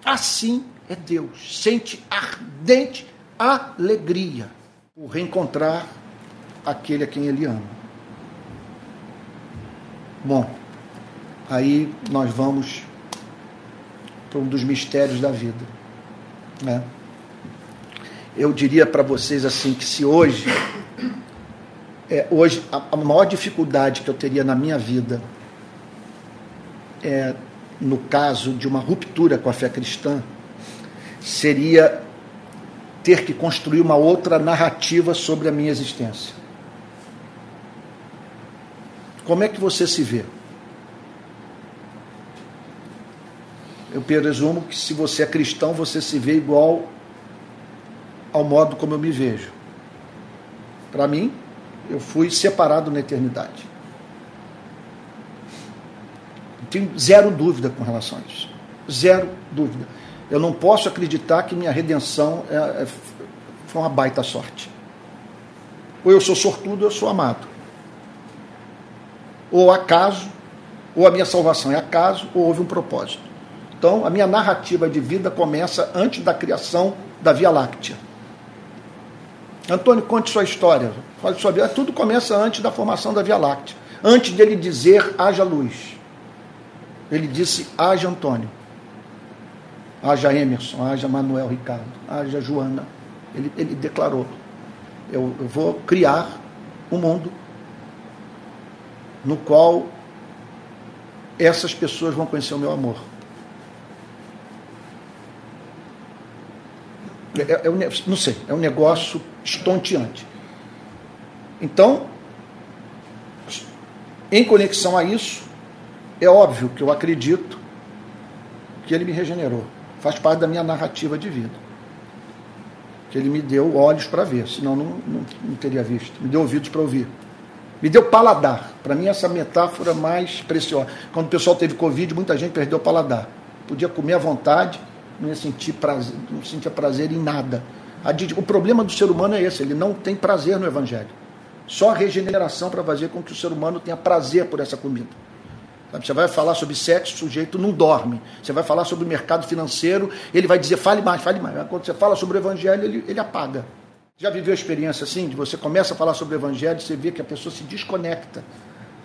Assim é Deus. Sente ardente alegria por reencontrar aquele a quem ele ama. Bom, aí nós vamos para um dos mistérios da vida. Né? Eu diria para vocês assim que se hoje, é, hoje a, a maior dificuldade que eu teria na minha vida é no caso de uma ruptura com a fé cristã, seria ter que construir uma outra narrativa sobre a minha existência. Como é que você se vê? Eu presumo que se você é cristão, você se vê igual ao modo como eu me vejo. Para mim, eu fui separado na eternidade. Tenho zero dúvida com relação a isso. Zero dúvida. Eu não posso acreditar que minha redenção é, é, foi uma baita sorte. Ou eu sou sortudo ou eu sou amado. Ou acaso, ou a minha salvação é acaso, ou houve um propósito. Então, a minha narrativa de vida começa antes da criação da Via Láctea. Antônio, conte sua história. Fale sua vida. Tudo começa antes da formação da Via Láctea. Antes dele dizer haja luz. Ele disse haja Antônio. Haja Emerson, haja Manuel Ricardo, haja Joana. Ele, ele declarou: eu, eu vou criar um mundo no qual essas pessoas vão conhecer o meu amor. É, é, é, não sei, é um negócio estonteante. Então, em conexão a isso, é óbvio que eu acredito que ele me regenerou faz parte da minha narrativa de vida. Que ele me deu olhos para ver, senão não, não, não teria visto. Me deu ouvidos para ouvir. Me deu paladar. Para mim, essa metáfora mais preciosa. Quando o pessoal teve Covid, muita gente perdeu o paladar. Podia comer à vontade, não ia sentir prazer, não sentia prazer em nada. O problema do ser humano é esse, ele não tem prazer no Evangelho. Só a regeneração para fazer com que o ser humano tenha prazer por essa comida. Você vai falar sobre sexo, o sujeito não dorme. Você vai falar sobre o mercado financeiro, ele vai dizer, fale mais, fale mais. Quando você fala sobre o evangelho, ele, ele apaga. Já viveu a experiência assim? De você começa a falar sobre o evangelho, e você vê que a pessoa se desconecta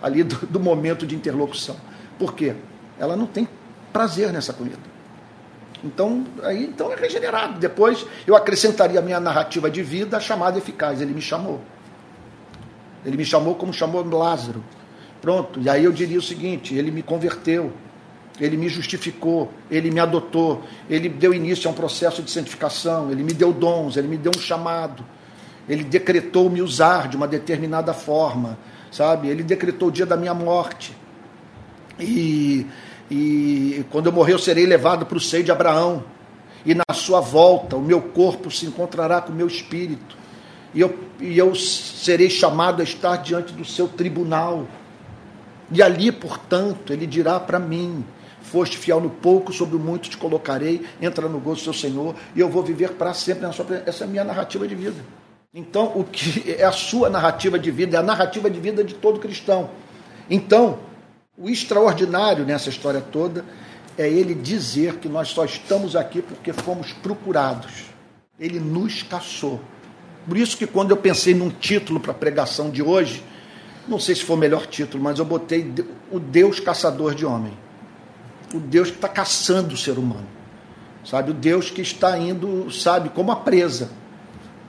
ali do, do momento de interlocução. Por quê? Ela não tem prazer nessa comida. Então, aí, então é regenerado. Depois eu acrescentaria a minha narrativa de vida, a chamada eficaz. Ele me chamou. Ele me chamou como chamou Lázaro. Pronto, e aí eu diria o seguinte: ele me converteu, ele me justificou, ele me adotou, ele deu início a um processo de santificação, ele me deu dons, ele me deu um chamado, ele decretou me usar de uma determinada forma, sabe? Ele decretou o dia da minha morte. E, e quando eu morrer, eu serei levado para o seio de Abraão. E na sua volta, o meu corpo se encontrará com o meu espírito. E eu, e eu serei chamado a estar diante do seu tribunal. E ali, portanto, ele dirá para mim: Foste fiel no pouco, sobre o muito te colocarei, entra no gozo do seu Senhor, e eu vou viver para sempre na sua presença. Essa é a minha narrativa de vida. Então, o que é a sua narrativa de vida? É a narrativa de vida de todo cristão. Então, o extraordinário nessa história toda é ele dizer que nós só estamos aqui porque fomos procurados. Ele nos caçou. Por isso que quando eu pensei num título para a pregação de hoje, não sei se foi o melhor título, mas eu botei o Deus caçador de homem. O Deus que está caçando o ser humano. Sabe? O Deus que está indo, sabe, como a presa,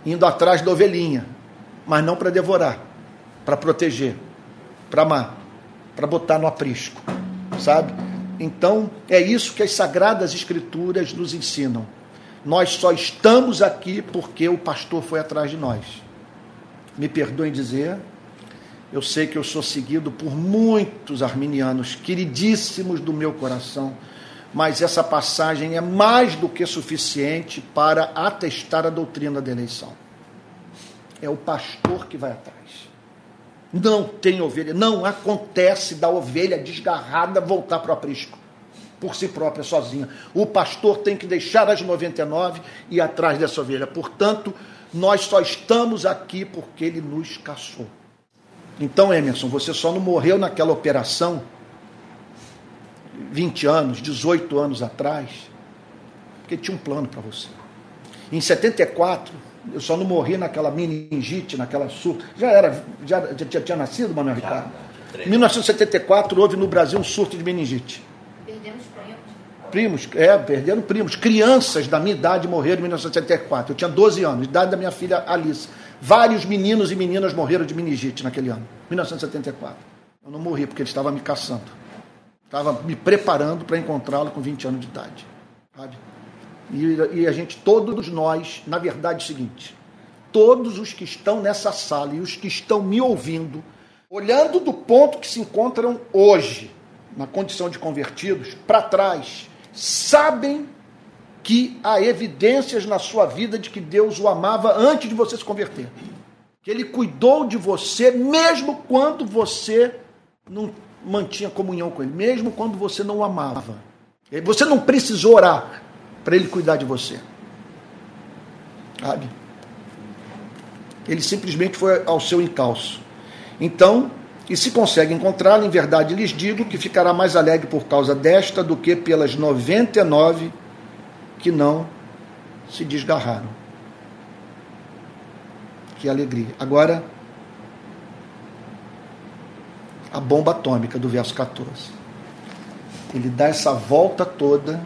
indo atrás da ovelhinha, mas não para devorar, para proteger, para amar, para botar no aprisco, sabe? Então, é isso que as sagradas escrituras nos ensinam. Nós só estamos aqui porque o pastor foi atrás de nós. Me perdoem dizer, eu sei que eu sou seguido por muitos arminianos, queridíssimos do meu coração, mas essa passagem é mais do que suficiente para atestar a doutrina da eleição. É o pastor que vai atrás. Não tem ovelha, não acontece da ovelha desgarrada voltar para o aprisco por si própria, sozinha. O pastor tem que deixar as 99 e ir atrás dessa ovelha. Portanto, nós só estamos aqui porque ele nos caçou. Então, Emerson, você só não morreu naquela operação 20 anos, 18 anos atrás, porque tinha um plano para você. Em 74, eu só não morri naquela meningite, naquela surto. Já era, já, já, já tinha nascido, Manuel Ricardo? Em 1974 houve no Brasil um surto de meningite. Perdemos primos. Primos, é, perderam primos. Crianças da minha idade morreram em 1974. Eu tinha 12 anos, idade da minha filha Alice. Vários meninos e meninas morreram de meningite naquele ano, 1974. Eu não morri porque ele estava me caçando. Estava me preparando para encontrá-lo com 20 anos de idade. Sabe? E, e a gente, todos nós, na verdade, é o seguinte: todos os que estão nessa sala e os que estão me ouvindo, olhando do ponto que se encontram hoje, na condição de convertidos, para trás, sabem que há evidências na sua vida de que Deus o amava antes de você se converter. Que ele cuidou de você mesmo quando você não mantinha comunhão com ele, mesmo quando você não o amava. Você não precisou orar para ele cuidar de você. Sabe? Ele simplesmente foi ao seu encalço. Então, e se consegue encontrá-lo, em verdade lhes digo que ficará mais alegre por causa desta do que pelas 99 que não se desgarraram. Que alegria. Agora, a bomba atômica do verso 14. Ele dá essa volta toda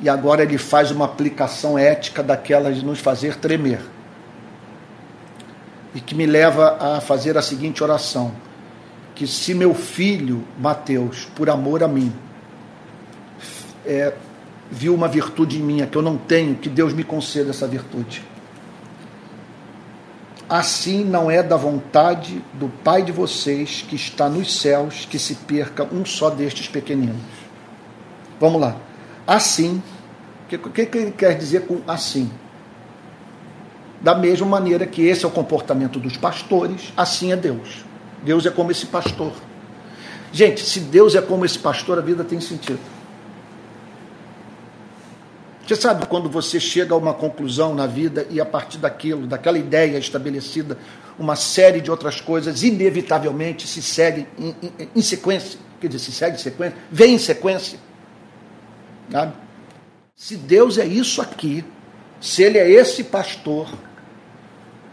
e agora ele faz uma aplicação ética daquelas de nos fazer tremer. E que me leva a fazer a seguinte oração: que se meu filho Mateus, por amor a mim, é, viu uma virtude em mim que eu não tenho, que Deus me conceda essa virtude. Assim não é da vontade do Pai de vocês que está nos céus que se perca um só destes pequeninos. Vamos lá. Assim, o que, que ele quer dizer com assim? Da mesma maneira que esse é o comportamento dos pastores, assim é Deus. Deus é como esse pastor. Gente, se Deus é como esse pastor, a vida tem sentido. Você sabe quando você chega a uma conclusão na vida e a partir daquilo, daquela ideia estabelecida, uma série de outras coisas inevitavelmente se seguem em, em, em sequência. Quer dizer, se segue em sequência, vem em sequência. Sabe? Se Deus é isso aqui, se Ele é esse pastor,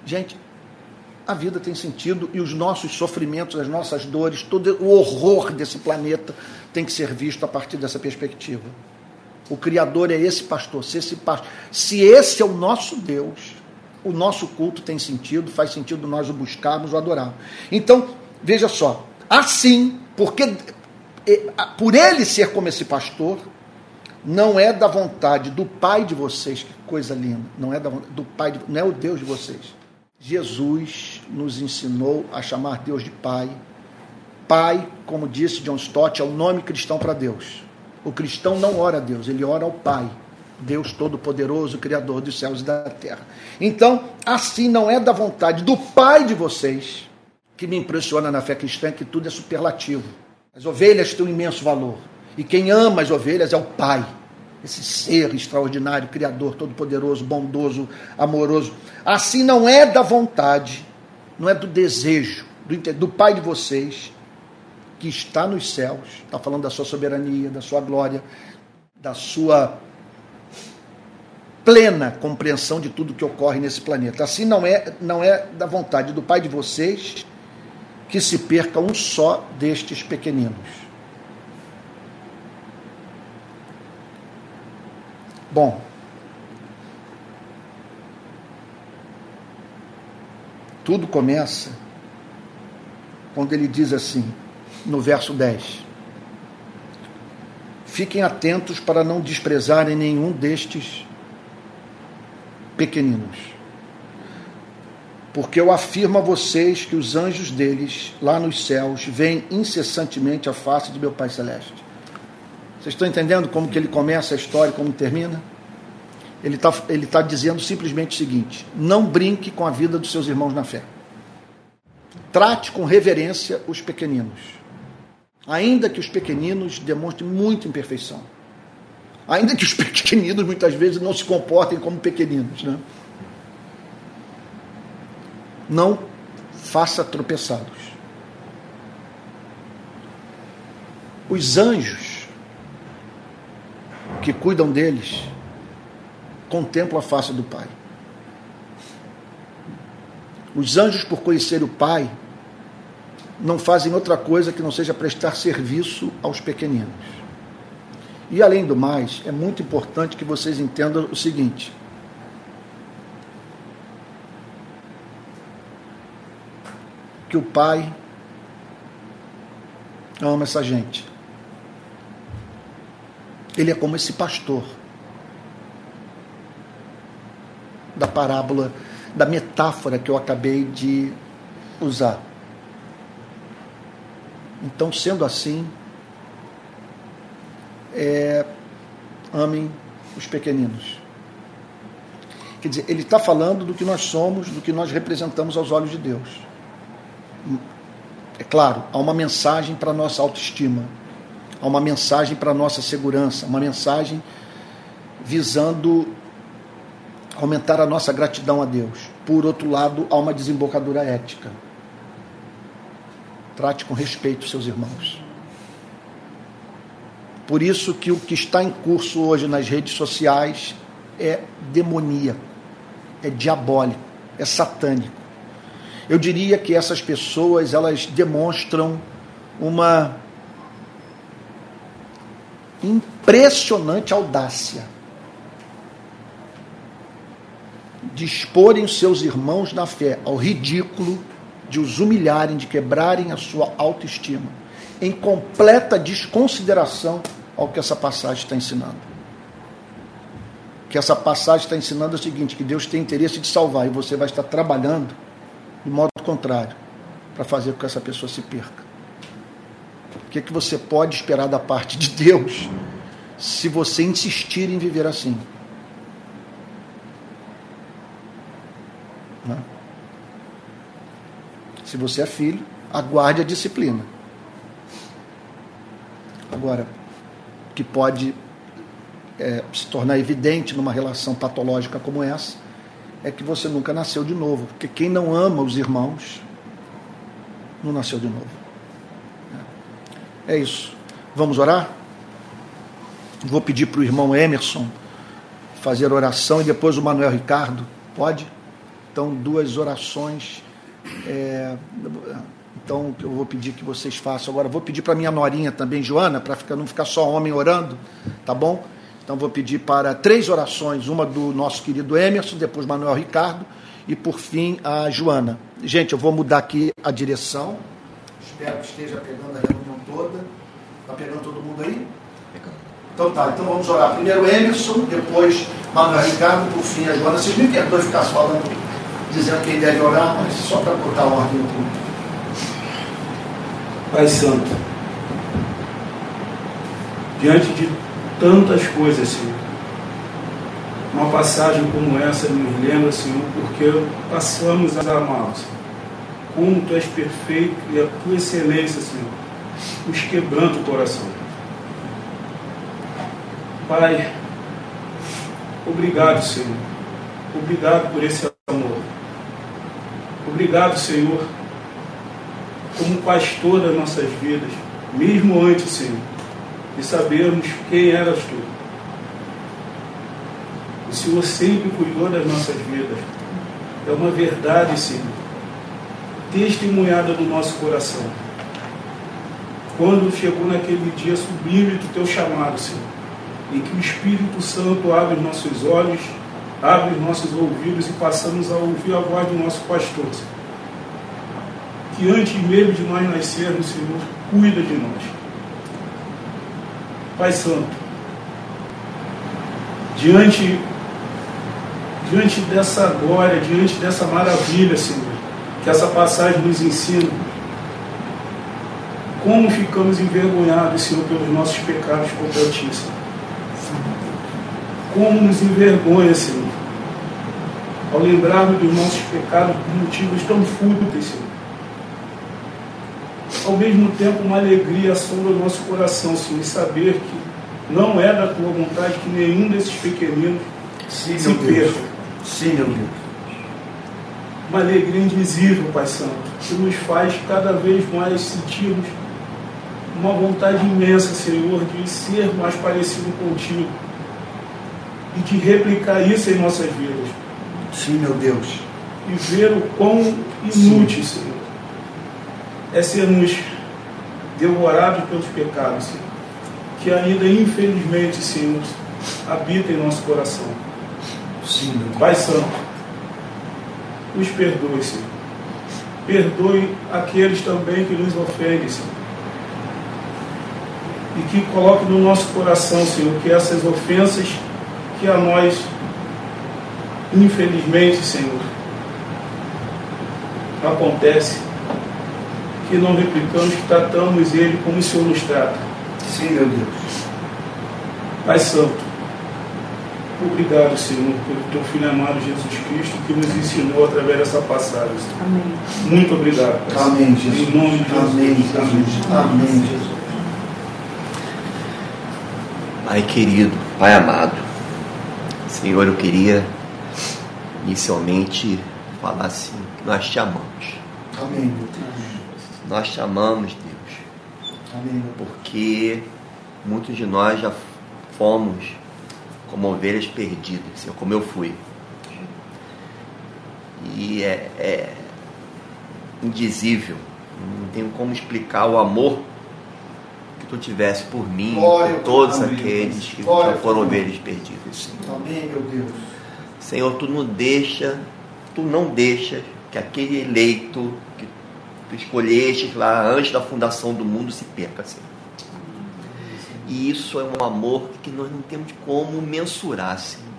gente, a vida tem sentido e os nossos sofrimentos, as nossas dores, todo o horror desse planeta tem que ser visto a partir dessa perspectiva. O Criador é esse pastor. Se esse, se esse é o nosso Deus, o nosso culto tem sentido, faz sentido nós o buscarmos, o adorarmos. Então, veja só, assim, porque por ele ser como esse pastor, não é da vontade do Pai de vocês, que coisa linda, não é da vontade, do Pai, de, não é o Deus de vocês. Jesus nos ensinou a chamar Deus de Pai. Pai, como disse John Stott, é o nome cristão para Deus. O cristão não ora a Deus, ele ora ao Pai, Deus Todo-Poderoso, Criador dos céus e da terra. Então, assim não é da vontade do Pai de vocês, que me impressiona na fé cristã, que tudo é superlativo. As ovelhas têm um imenso valor. E quem ama as ovelhas é o Pai, esse ser extraordinário, Criador, Todo-Poderoso, bondoso, amoroso. Assim não é da vontade, não é do desejo do, do Pai de vocês, que está nos céus, está falando da sua soberania, da sua glória, da sua plena compreensão de tudo que ocorre nesse planeta. Assim não é, não é da vontade do Pai de vocês que se perca um só destes pequeninos. Bom, tudo começa quando ele diz assim: no verso 10. Fiquem atentos para não desprezarem nenhum destes pequeninos. Porque eu afirmo a vocês que os anjos deles, lá nos céus, veem incessantemente a face de meu Pai Celeste. Vocês estão entendendo como que ele começa a história como termina? Ele está ele tá dizendo simplesmente o seguinte: não brinque com a vida dos seus irmãos na fé. Trate com reverência os pequeninos ainda que os pequeninos demonstrem muita imperfeição. Ainda que os [LAUGHS] pequeninos muitas vezes não se comportem como pequeninos. Né? Não faça tropeçados. Os anjos que cuidam deles contemplam a face do Pai. Os anjos, por conhecer o Pai, não fazem outra coisa que não seja prestar serviço aos pequeninos. E além do mais, é muito importante que vocês entendam o seguinte: que o Pai ama essa gente. Ele é como esse pastor da parábola, da metáfora que eu acabei de usar. Então, sendo assim, é, amem os pequeninos. Quer dizer, ele está falando do que nós somos, do que nós representamos aos olhos de Deus. É claro, há uma mensagem para a nossa autoestima, há uma mensagem para a nossa segurança, uma mensagem visando aumentar a nossa gratidão a Deus. Por outro lado, há uma desembocadura ética. Trate com respeito seus irmãos. Por isso que o que está em curso hoje nas redes sociais é demoníaco, é diabólico, é satânico. Eu diria que essas pessoas, elas demonstram uma impressionante audácia de exporem seus irmãos na fé ao ridículo, de os humilharem, de quebrarem a sua autoestima, em completa desconsideração ao que essa passagem está ensinando. Que essa passagem está ensinando é o seguinte: que Deus tem interesse de salvar e você vai estar trabalhando de modo contrário, para fazer com que essa pessoa se perca. O que, é que você pode esperar da parte de Deus se você insistir em viver assim? Né? Se você é filho, aguarde a disciplina. Agora, que pode é, se tornar evidente numa relação patológica como essa, é que você nunca nasceu de novo. Porque quem não ama os irmãos não nasceu de novo. É isso. Vamos orar? Vou pedir para o irmão Emerson fazer oração e depois o Manuel Ricardo. Pode? Então, duas orações. É, então, eu vou pedir que vocês façam. Agora, vou pedir para minha norinha também, Joana, para não ficar só homem orando, tá bom? Então vou pedir para três orações, uma do nosso querido Emerson, depois Manuel Ricardo e por fim a Joana. Gente, eu vou mudar aqui a direção. Espero que esteja pegando a reunião toda. Está pegando todo mundo aí? Então tá, então vamos orar. Primeiro Emerson, depois Manuel Ricardo, por fim a Joana. Vocês me perdoem ficar falando, dizendo quem deve orar, mas só para botar ordem no culto. Pai Santo, diante de tantas coisas, Senhor. Uma passagem como essa nos lembra, Senhor, porque passamos a amá-lo, Senhor. Como Tu és perfeito e a Tua excelência, Senhor, nos quebranta o coração. Pai, obrigado, Senhor. Obrigado por esse amor. Obrigado, Senhor, como pastor das nossas vidas, mesmo antes, Senhor, e sabermos quem eras tu. O Senhor sempre cuidou das nossas vidas. É uma verdade, Senhor, testemunhada no nosso coração. Quando chegou naquele dia sublime do teu chamado, Senhor, em que o Espírito Santo abre os nossos olhos, abre os nossos ouvidos e passamos a ouvir a voz do nosso pastor. Que antes mesmo de nós nascermos, Senhor, cuida de nós Pai Santo, diante, diante dessa glória, diante dessa maravilha, Senhor, que essa passagem nos ensina, como ficamos envergonhados, Senhor, pelos nossos pecados contra Ti, Senhor. Como nos envergonha, Senhor, ao lembrarmos dos nossos pecados por motivos tão fúteis, Senhor ao mesmo tempo uma alegria assombra o nosso coração, Senhor, e saber que não é da tua vontade que nenhum desses pequeninos Sim, se perca. Sim, meu Deus. Uma alegria indizível, Pai Santo, que nos faz cada vez mais sentirmos uma vontade imensa, Senhor, de ser mais parecido contigo. e de replicar isso em nossas vidas. Sim, meu Deus. E ver o quão inútil, Sim. Senhor, é sermos devorados pelos pecados, Senhor, que ainda infelizmente, Senhor, habita em nosso coração. Sim, meu Deus. Pai Santo, nos perdoe, Senhor. Perdoe aqueles também que nos ofendem, Senhor. E que coloque no nosso coração, Senhor, que essas ofensas que a nós, infelizmente, Senhor, acontece, que não replicamos, que tratamos ele como o Senhor nos trata. Sim, meu Deus. Pai Santo, obrigado, Senhor, pelo teu Filho amado Jesus Cristo que nos ensinou através dessa passagem. Amém. Muito obrigado. Pai. Amém, Jesus. Em nome de Jesus. Amém, Jesus. Amém, Jesus. Pai querido, Pai amado, Senhor, eu queria inicialmente falar assim, nós te amamos. Amém, meu Deus. Nós te amamos, Deus, Amém, porque muitos de nós já fomos como ovelhas perdidas, Senhor, como eu fui. E é, é indizível, não tenho como explicar o amor que tu tivesse por mim, Glória por todos aqueles que Glória já foram ovelhas perdidas, Senhor. Amém, meu Deus. Senhor, tu não deixa, tu não deixas que aquele eleito que tu escolheste lá antes da fundação do mundo se perca, Senhor. E isso é um amor que nós não temos como mensurar, Senhor.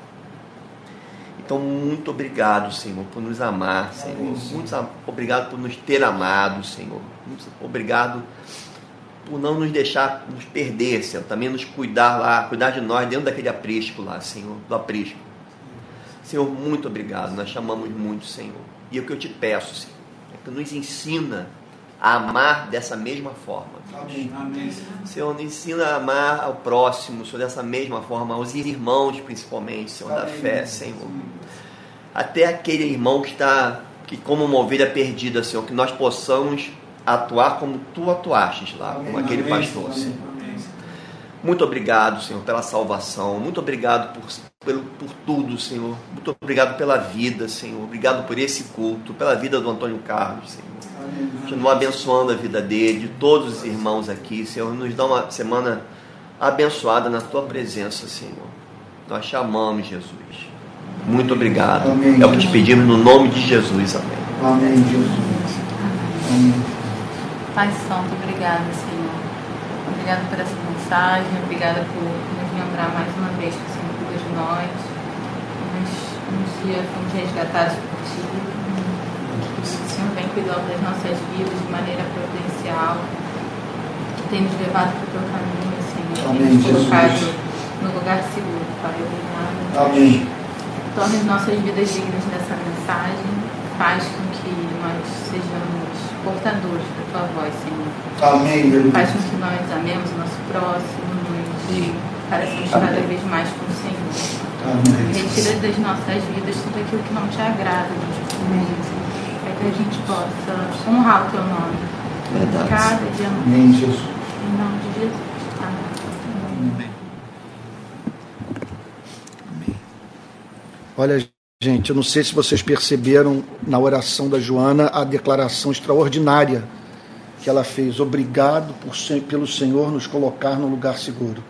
Então, muito obrigado, Senhor, por nos amar, Senhor. Muito obrigado por nos ter amado, Senhor. Muito obrigado por não nos deixar nos perder, Senhor. Também nos cuidar lá, cuidar de nós dentro daquele aprisco lá, Senhor, do aprisco. Senhor, muito obrigado. Nós chamamos muito, Senhor. E o que eu te peço, Senhor, é que nos ensina a amar dessa mesma forma. Amém. Amém. Senhor, nos ensina a amar ao próximo, Senhor, dessa mesma forma, aos irmãos, principalmente, Senhor, da Amém, fé, meu Deus. Senhor. Até aquele irmão que está, que como uma ovelha perdida, Senhor, que nós possamos atuar como tu atuaste lá, Amém. como aquele pastor, Senhor. Muito obrigado, Senhor, pela salvação. Muito obrigado por, pelo, por tudo, Senhor. Muito obrigado pela vida, Senhor. Obrigado por esse culto, pela vida do Antônio Carlos, Senhor. Amém. Continua abençoando a vida dele, de todos os irmãos aqui, Senhor. Nos dá uma semana abençoada na tua presença, Senhor. Nós te amamos, Jesus. Muito obrigado. Amém, é o que te pedimos no nome de Jesus. Amém. Amém, Jesus. Amém. Pai Santo, obrigada, Senhor. Obrigada por essa mensagem, obrigada por nos lembrar mais uma vez que o Senhor cuida de nós. Nós, um dia fomos resgatados por Ti. Que o Senhor vem cuidando das nossas vidas de maneira providencial. Que tem nos levado para o Teu caminho, Senhor. Amém, tem nos Jesus. colocado no lugar seguro, Pai. Obrigada. Amém. Torne as nossas vidas dignas dessa mensagem. Faz com que nós sejamos portadores da tua voz, Senhor. Amém, meu Faz Deus. com que nós amemos o nosso próximo, nos parecemos cada Amém. vez mais com o Senhor. Amém. Retira das nossas vidas tudo aquilo que não te agrada momento. Para que a gente possa honrar o teu nome. Verdade. Cada dia mais. Amém, Jesus. Em nome de Jesus. Amém. Olha, gente, eu não sei se vocês perceberam na oração da Joana a declaração extraordinária que ela fez. Obrigado por, pelo Senhor nos colocar no lugar seguro.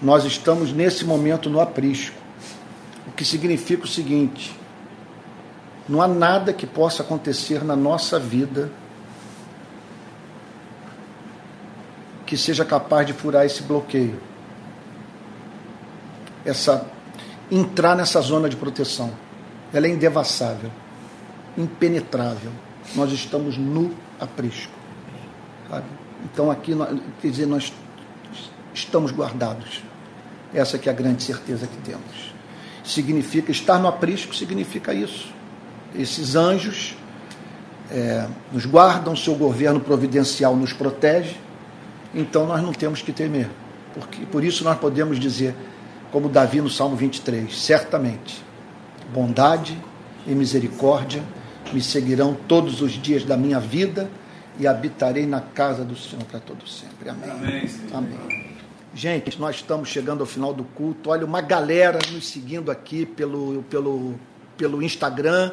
Nós estamos nesse momento no aprisco, o que significa o seguinte: não há nada que possa acontecer na nossa vida que seja capaz de furar esse bloqueio. Essa entrar nessa zona de proteção. Ela é indevassável, impenetrável. Nós estamos no aprisco. sabe? Então aqui, quer dizer, nós estamos guardados. Essa que é a grande certeza que temos. Significa estar no aprisco significa isso. Esses anjos é, nos guardam, seu governo providencial nos protege. Então nós não temos que temer. Porque, por isso nós podemos dizer, como Davi no Salmo 23, certamente, bondade e misericórdia me seguirão todos os dias da minha vida e habitarei na casa do Senhor para todo sempre. Amém. Amém. Amém. Gente, nós estamos chegando ao final do culto. Olha, uma galera nos seguindo aqui pelo, pelo, pelo Instagram.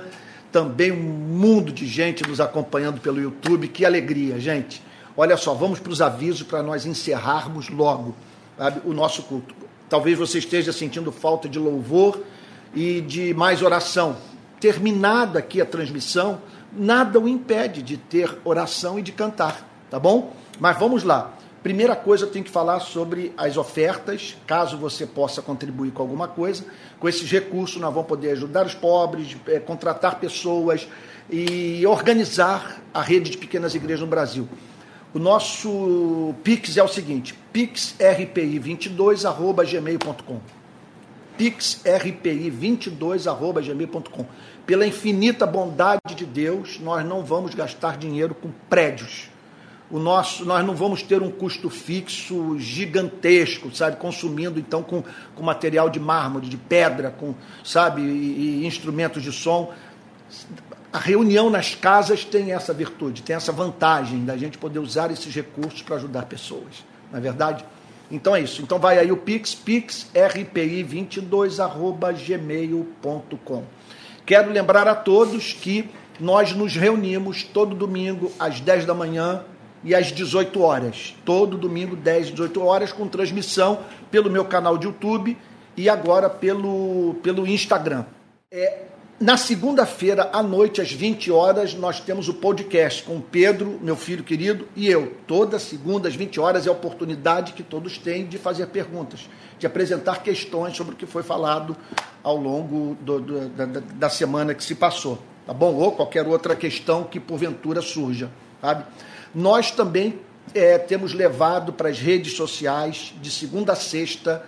Também um mundo de gente nos acompanhando pelo YouTube. Que alegria, gente. Olha só, vamos para os avisos para nós encerrarmos logo sabe, o nosso culto. Talvez você esteja sentindo falta de louvor e de mais oração. Terminada aqui a transmissão, nada o impede de ter oração e de cantar, tá bom? Mas vamos lá. Primeira coisa, eu tenho que falar sobre as ofertas, caso você possa contribuir com alguma coisa. Com esses recursos, nós vamos poder ajudar os pobres, é, contratar pessoas e organizar a rede de pequenas igrejas no Brasil. O nosso Pix é o seguinte: pixrpi22@gmail.com. pixrpi22@gmail.com. Pela infinita bondade de Deus, nós não vamos gastar dinheiro com prédios o nosso, nós não vamos ter um custo fixo gigantesco, sabe, consumindo então com, com material de mármore, de pedra, com, sabe, e, e instrumentos de som. A reunião nas casas tem essa virtude, tem essa vantagem da gente poder usar esses recursos para ajudar pessoas, não é verdade? Então é isso. Então vai aí o Pix, pixrpi22@gmail.com. Quero lembrar a todos que nós nos reunimos todo domingo às 10 da manhã e às 18 horas. Todo domingo, 10, 18 horas, com transmissão pelo meu canal de YouTube e agora pelo, pelo Instagram. É, na segunda-feira, à noite, às 20 horas, nós temos o podcast com o Pedro, meu filho querido, e eu. Toda segunda, às 20 horas, é a oportunidade que todos têm de fazer perguntas, de apresentar questões sobre o que foi falado ao longo do, do, da, da semana que se passou. Tá bom? Ou qualquer outra questão que porventura surja, sabe? Nós também é, temos levado para as redes sociais, de segunda a sexta,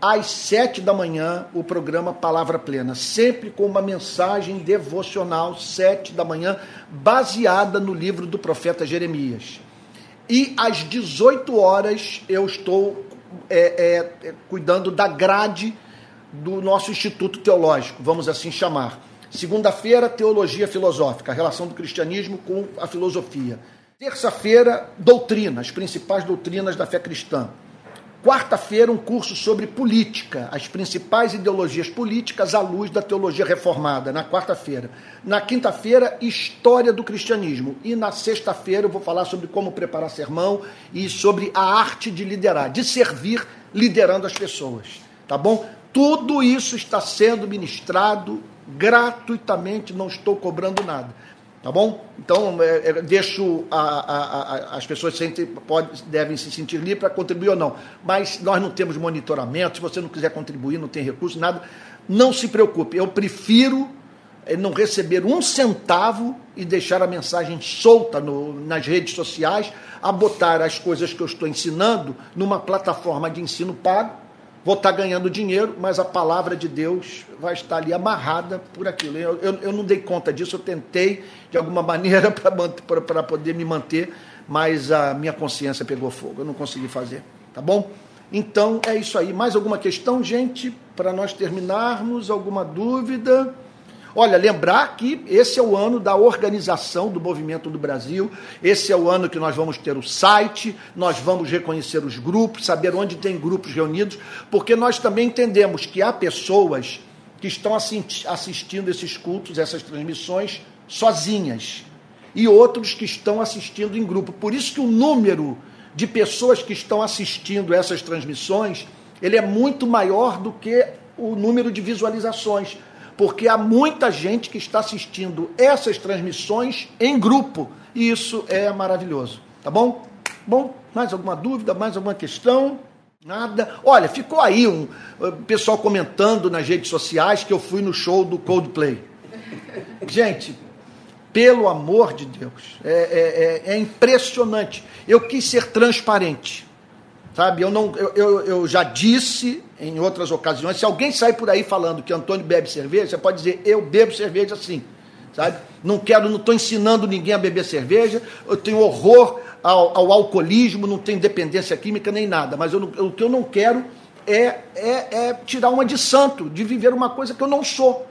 às sete da manhã, o programa Palavra Plena, sempre com uma mensagem devocional, sete da manhã, baseada no livro do profeta Jeremias. E às 18 horas eu estou é, é, cuidando da grade do nosso Instituto Teológico, vamos assim chamar. Segunda-feira, Teologia Filosófica, a relação do cristianismo com a filosofia. Terça-feira, doutrina, as principais doutrinas da fé cristã. Quarta-feira, um curso sobre política, as principais ideologias políticas à luz da teologia reformada, na quarta-feira. Na quinta-feira, história do cristianismo. E na sexta-feira, eu vou falar sobre como preparar sermão e sobre a arte de liderar, de servir liderando as pessoas. Tá bom? Tudo isso está sendo ministrado gratuitamente, não estou cobrando nada. Tá bom? Então, é, é, deixo a, a, a, as pessoas sempre pode, devem se sentir livres para contribuir ou não. Mas nós não temos monitoramento. Se você não quiser contribuir, não tem recurso, nada. Não se preocupe. Eu prefiro é, não receber um centavo e deixar a mensagem solta no, nas redes sociais, a botar as coisas que eu estou ensinando numa plataforma de ensino pago vou estar ganhando dinheiro, mas a palavra de Deus vai estar ali amarrada por aquilo. Eu, eu, eu não dei conta disso, eu tentei de alguma [LAUGHS] maneira para poder me manter, mas a minha consciência pegou fogo, eu não consegui fazer, tá bom? Então é isso aí. Mais alguma questão, gente, para nós terminarmos? Alguma dúvida? Olha, lembrar que esse é o ano da organização do movimento do Brasil, esse é o ano que nós vamos ter o site, nós vamos reconhecer os grupos, saber onde tem grupos reunidos, porque nós também entendemos que há pessoas que estão assistindo esses cultos, essas transmissões, sozinhas, e outros que estão assistindo em grupo. Por isso que o número de pessoas que estão assistindo essas transmissões, ele é muito maior do que o número de visualizações porque há muita gente que está assistindo essas transmissões em grupo e isso é maravilhoso, tá bom? Bom, mais alguma dúvida, mais alguma questão? Nada. Olha, ficou aí um pessoal comentando nas redes sociais que eu fui no show do Coldplay. Gente, pelo amor de Deus, é, é, é, é impressionante. Eu quis ser transparente. Sabe, eu, não, eu, eu, eu, já disse em outras ocasiões, se alguém sai por aí falando que Antônio bebe cerveja, você pode dizer, eu bebo cerveja sim. Sabe? Não quero, não estou ensinando ninguém a beber cerveja, eu tenho horror ao, ao alcoolismo, não tenho dependência química nem nada, mas eu, o que eu não quero é, é, é tirar uma de santo, de viver uma coisa que eu não sou.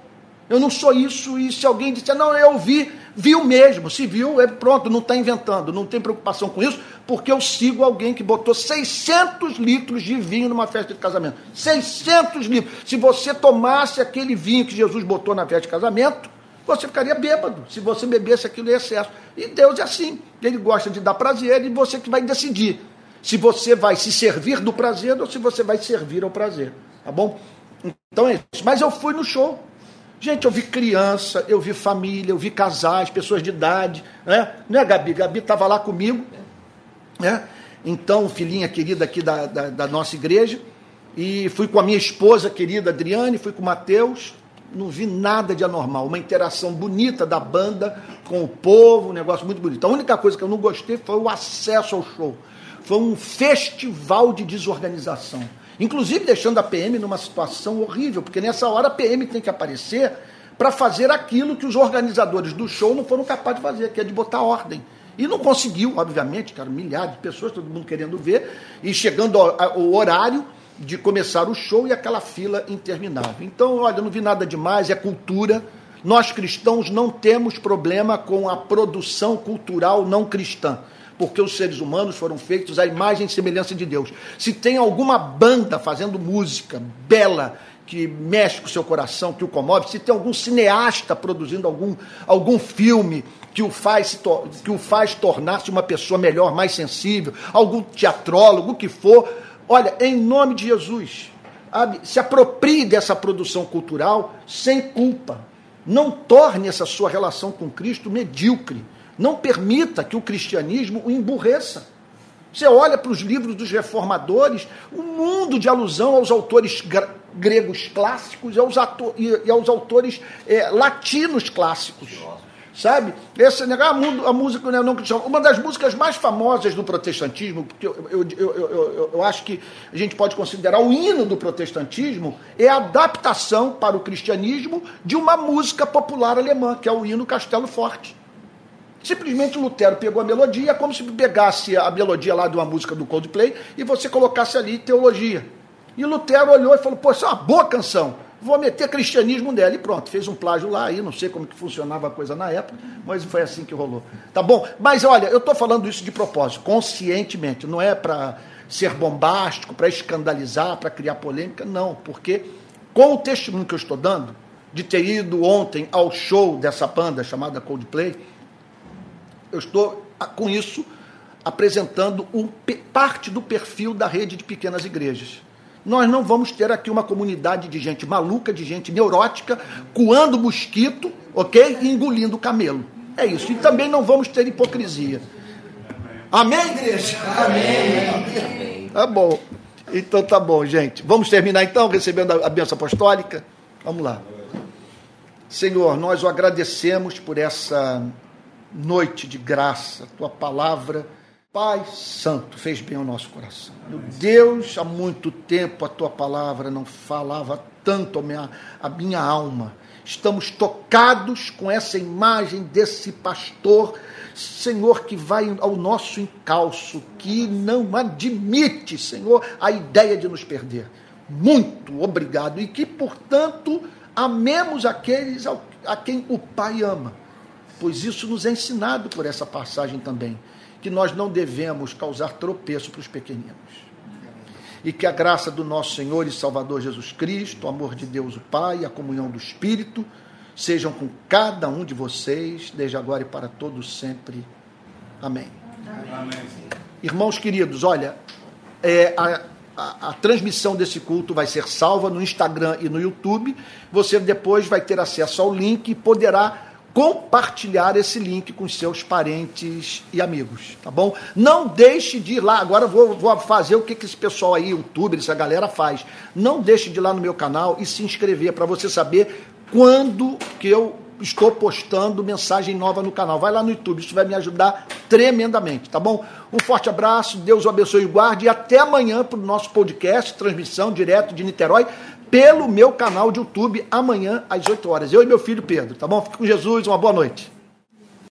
Eu não sou isso, e se alguém disser, não, eu ouvi, Viu mesmo, se viu, é pronto, não está inventando, não tem preocupação com isso, porque eu sigo alguém que botou 600 litros de vinho numa festa de casamento. 600 litros. Se você tomasse aquele vinho que Jesus botou na festa de casamento, você ficaria bêbado se você bebesse aquilo em excesso. E Deus é assim. Ele gosta de dar prazer e você que vai decidir se você vai se servir do prazer ou se você vai servir ao prazer. Tá bom? Então é isso. Mas eu fui no show. Gente, eu vi criança, eu vi família, eu vi casais, pessoas de idade, né? Não é, Gabi? Gabi estava lá comigo, né? Então, filhinha querida aqui da, da, da, nossa igreja, e fui com a minha esposa querida Adriane, fui com o Matheus, não vi nada de anormal, uma interação bonita da banda com o povo, um negócio muito bonito. A única coisa que eu não gostei foi o acesso ao show. Foi um festival de desorganização. Inclusive deixando a PM numa situação horrível, porque nessa hora a PM tem que aparecer para fazer aquilo que os organizadores do show não foram capazes de fazer, que é de botar ordem. E não conseguiu, obviamente, cara, milhares de pessoas, todo mundo querendo ver, e chegando ao horário de começar o show e aquela fila interminável. Então, olha, não vi nada demais, é cultura. Nós cristãos não temos problema com a produção cultural não cristã porque os seres humanos foram feitos à imagem e semelhança de Deus. Se tem alguma banda fazendo música bela, que mexe com o seu coração, que o comove, se tem algum cineasta produzindo algum, algum filme que o faz, que o faz tornar-se uma pessoa melhor, mais sensível, algum teatrólogo, o que for, olha, em nome de Jesus, se aproprie dessa produção cultural sem culpa. Não torne essa sua relação com Cristo medíocre. Não permita que o cristianismo o emburreça. Você olha para os livros dos reformadores, um mundo de alusão aos autores gregos clássicos e aos, e aos autores é, latinos clássicos. Sabe? Esse negócio, a, música não cristã. Uma das músicas mais famosas do protestantismo, porque eu, eu, eu, eu, acho que a gente pode considerar o hino do protestantismo, é a adaptação para o cristianismo de uma música popular alemã, que é o hino Castelo Forte. Simplesmente Lutero pegou a melodia, como se pegasse a melodia lá de uma música do Coldplay e você colocasse ali teologia. E Lutero olhou e falou: pô, isso é uma boa canção, vou meter cristianismo nela. E pronto, fez um plágio lá aí, não sei como que funcionava a coisa na época, mas foi assim que rolou. Tá bom? Mas olha, eu estou falando isso de propósito, conscientemente, não é para ser bombástico, para escandalizar, para criar polêmica, não, porque com o testemunho que eu estou dando, de ter ido ontem ao show dessa banda chamada Coldplay, eu estou, com isso, apresentando um, parte do perfil da rede de pequenas igrejas. Nós não vamos ter aqui uma comunidade de gente maluca, de gente neurótica, coando mosquito, ok? E engolindo camelo. É isso. E também não vamos ter hipocrisia. Amém, igreja? Amém. Amém. Tá bom. Então tá bom, gente. Vamos terminar então, recebendo a benção apostólica? Vamos lá. Senhor, nós o agradecemos por essa noite de graça, tua palavra, Pai Santo, fez bem ao nosso coração. Meu Deus, há muito tempo a tua palavra não falava tanto a minha, a minha alma. Estamos tocados com essa imagem desse pastor, Senhor, que vai ao nosso encalço, que não admite, Senhor, a ideia de nos perder. Muito obrigado. E que, portanto, amemos aqueles a quem o Pai ama pois isso nos é ensinado por essa passagem também, que nós não devemos causar tropeço para os pequeninos. E que a graça do nosso Senhor e Salvador Jesus Cristo, o amor de Deus o Pai, a comunhão do Espírito, sejam com cada um de vocês, desde agora e para todos sempre. Amém. Amém. Irmãos queridos, olha, é, a, a, a, transmissão desse culto vai ser salva no Instagram e no YouTube. Você depois vai ter acesso ao link e poderá compartilhar esse link com seus parentes e amigos, tá bom? Não deixe de ir lá, agora vou, vou fazer o que, que esse pessoal aí, youtuber, essa galera faz. Não deixe de ir lá no meu canal e se inscrever para você saber quando que eu estou postando mensagem nova no canal. Vai lá no YouTube, isso vai me ajudar tremendamente, tá bom? Um forte abraço, Deus o abençoe e guarde e até amanhã para o nosso podcast, transmissão direto de Niterói pelo meu canal de YouTube amanhã às 8 horas. Eu e meu filho Pedro, tá bom? Fique com Jesus, uma boa noite.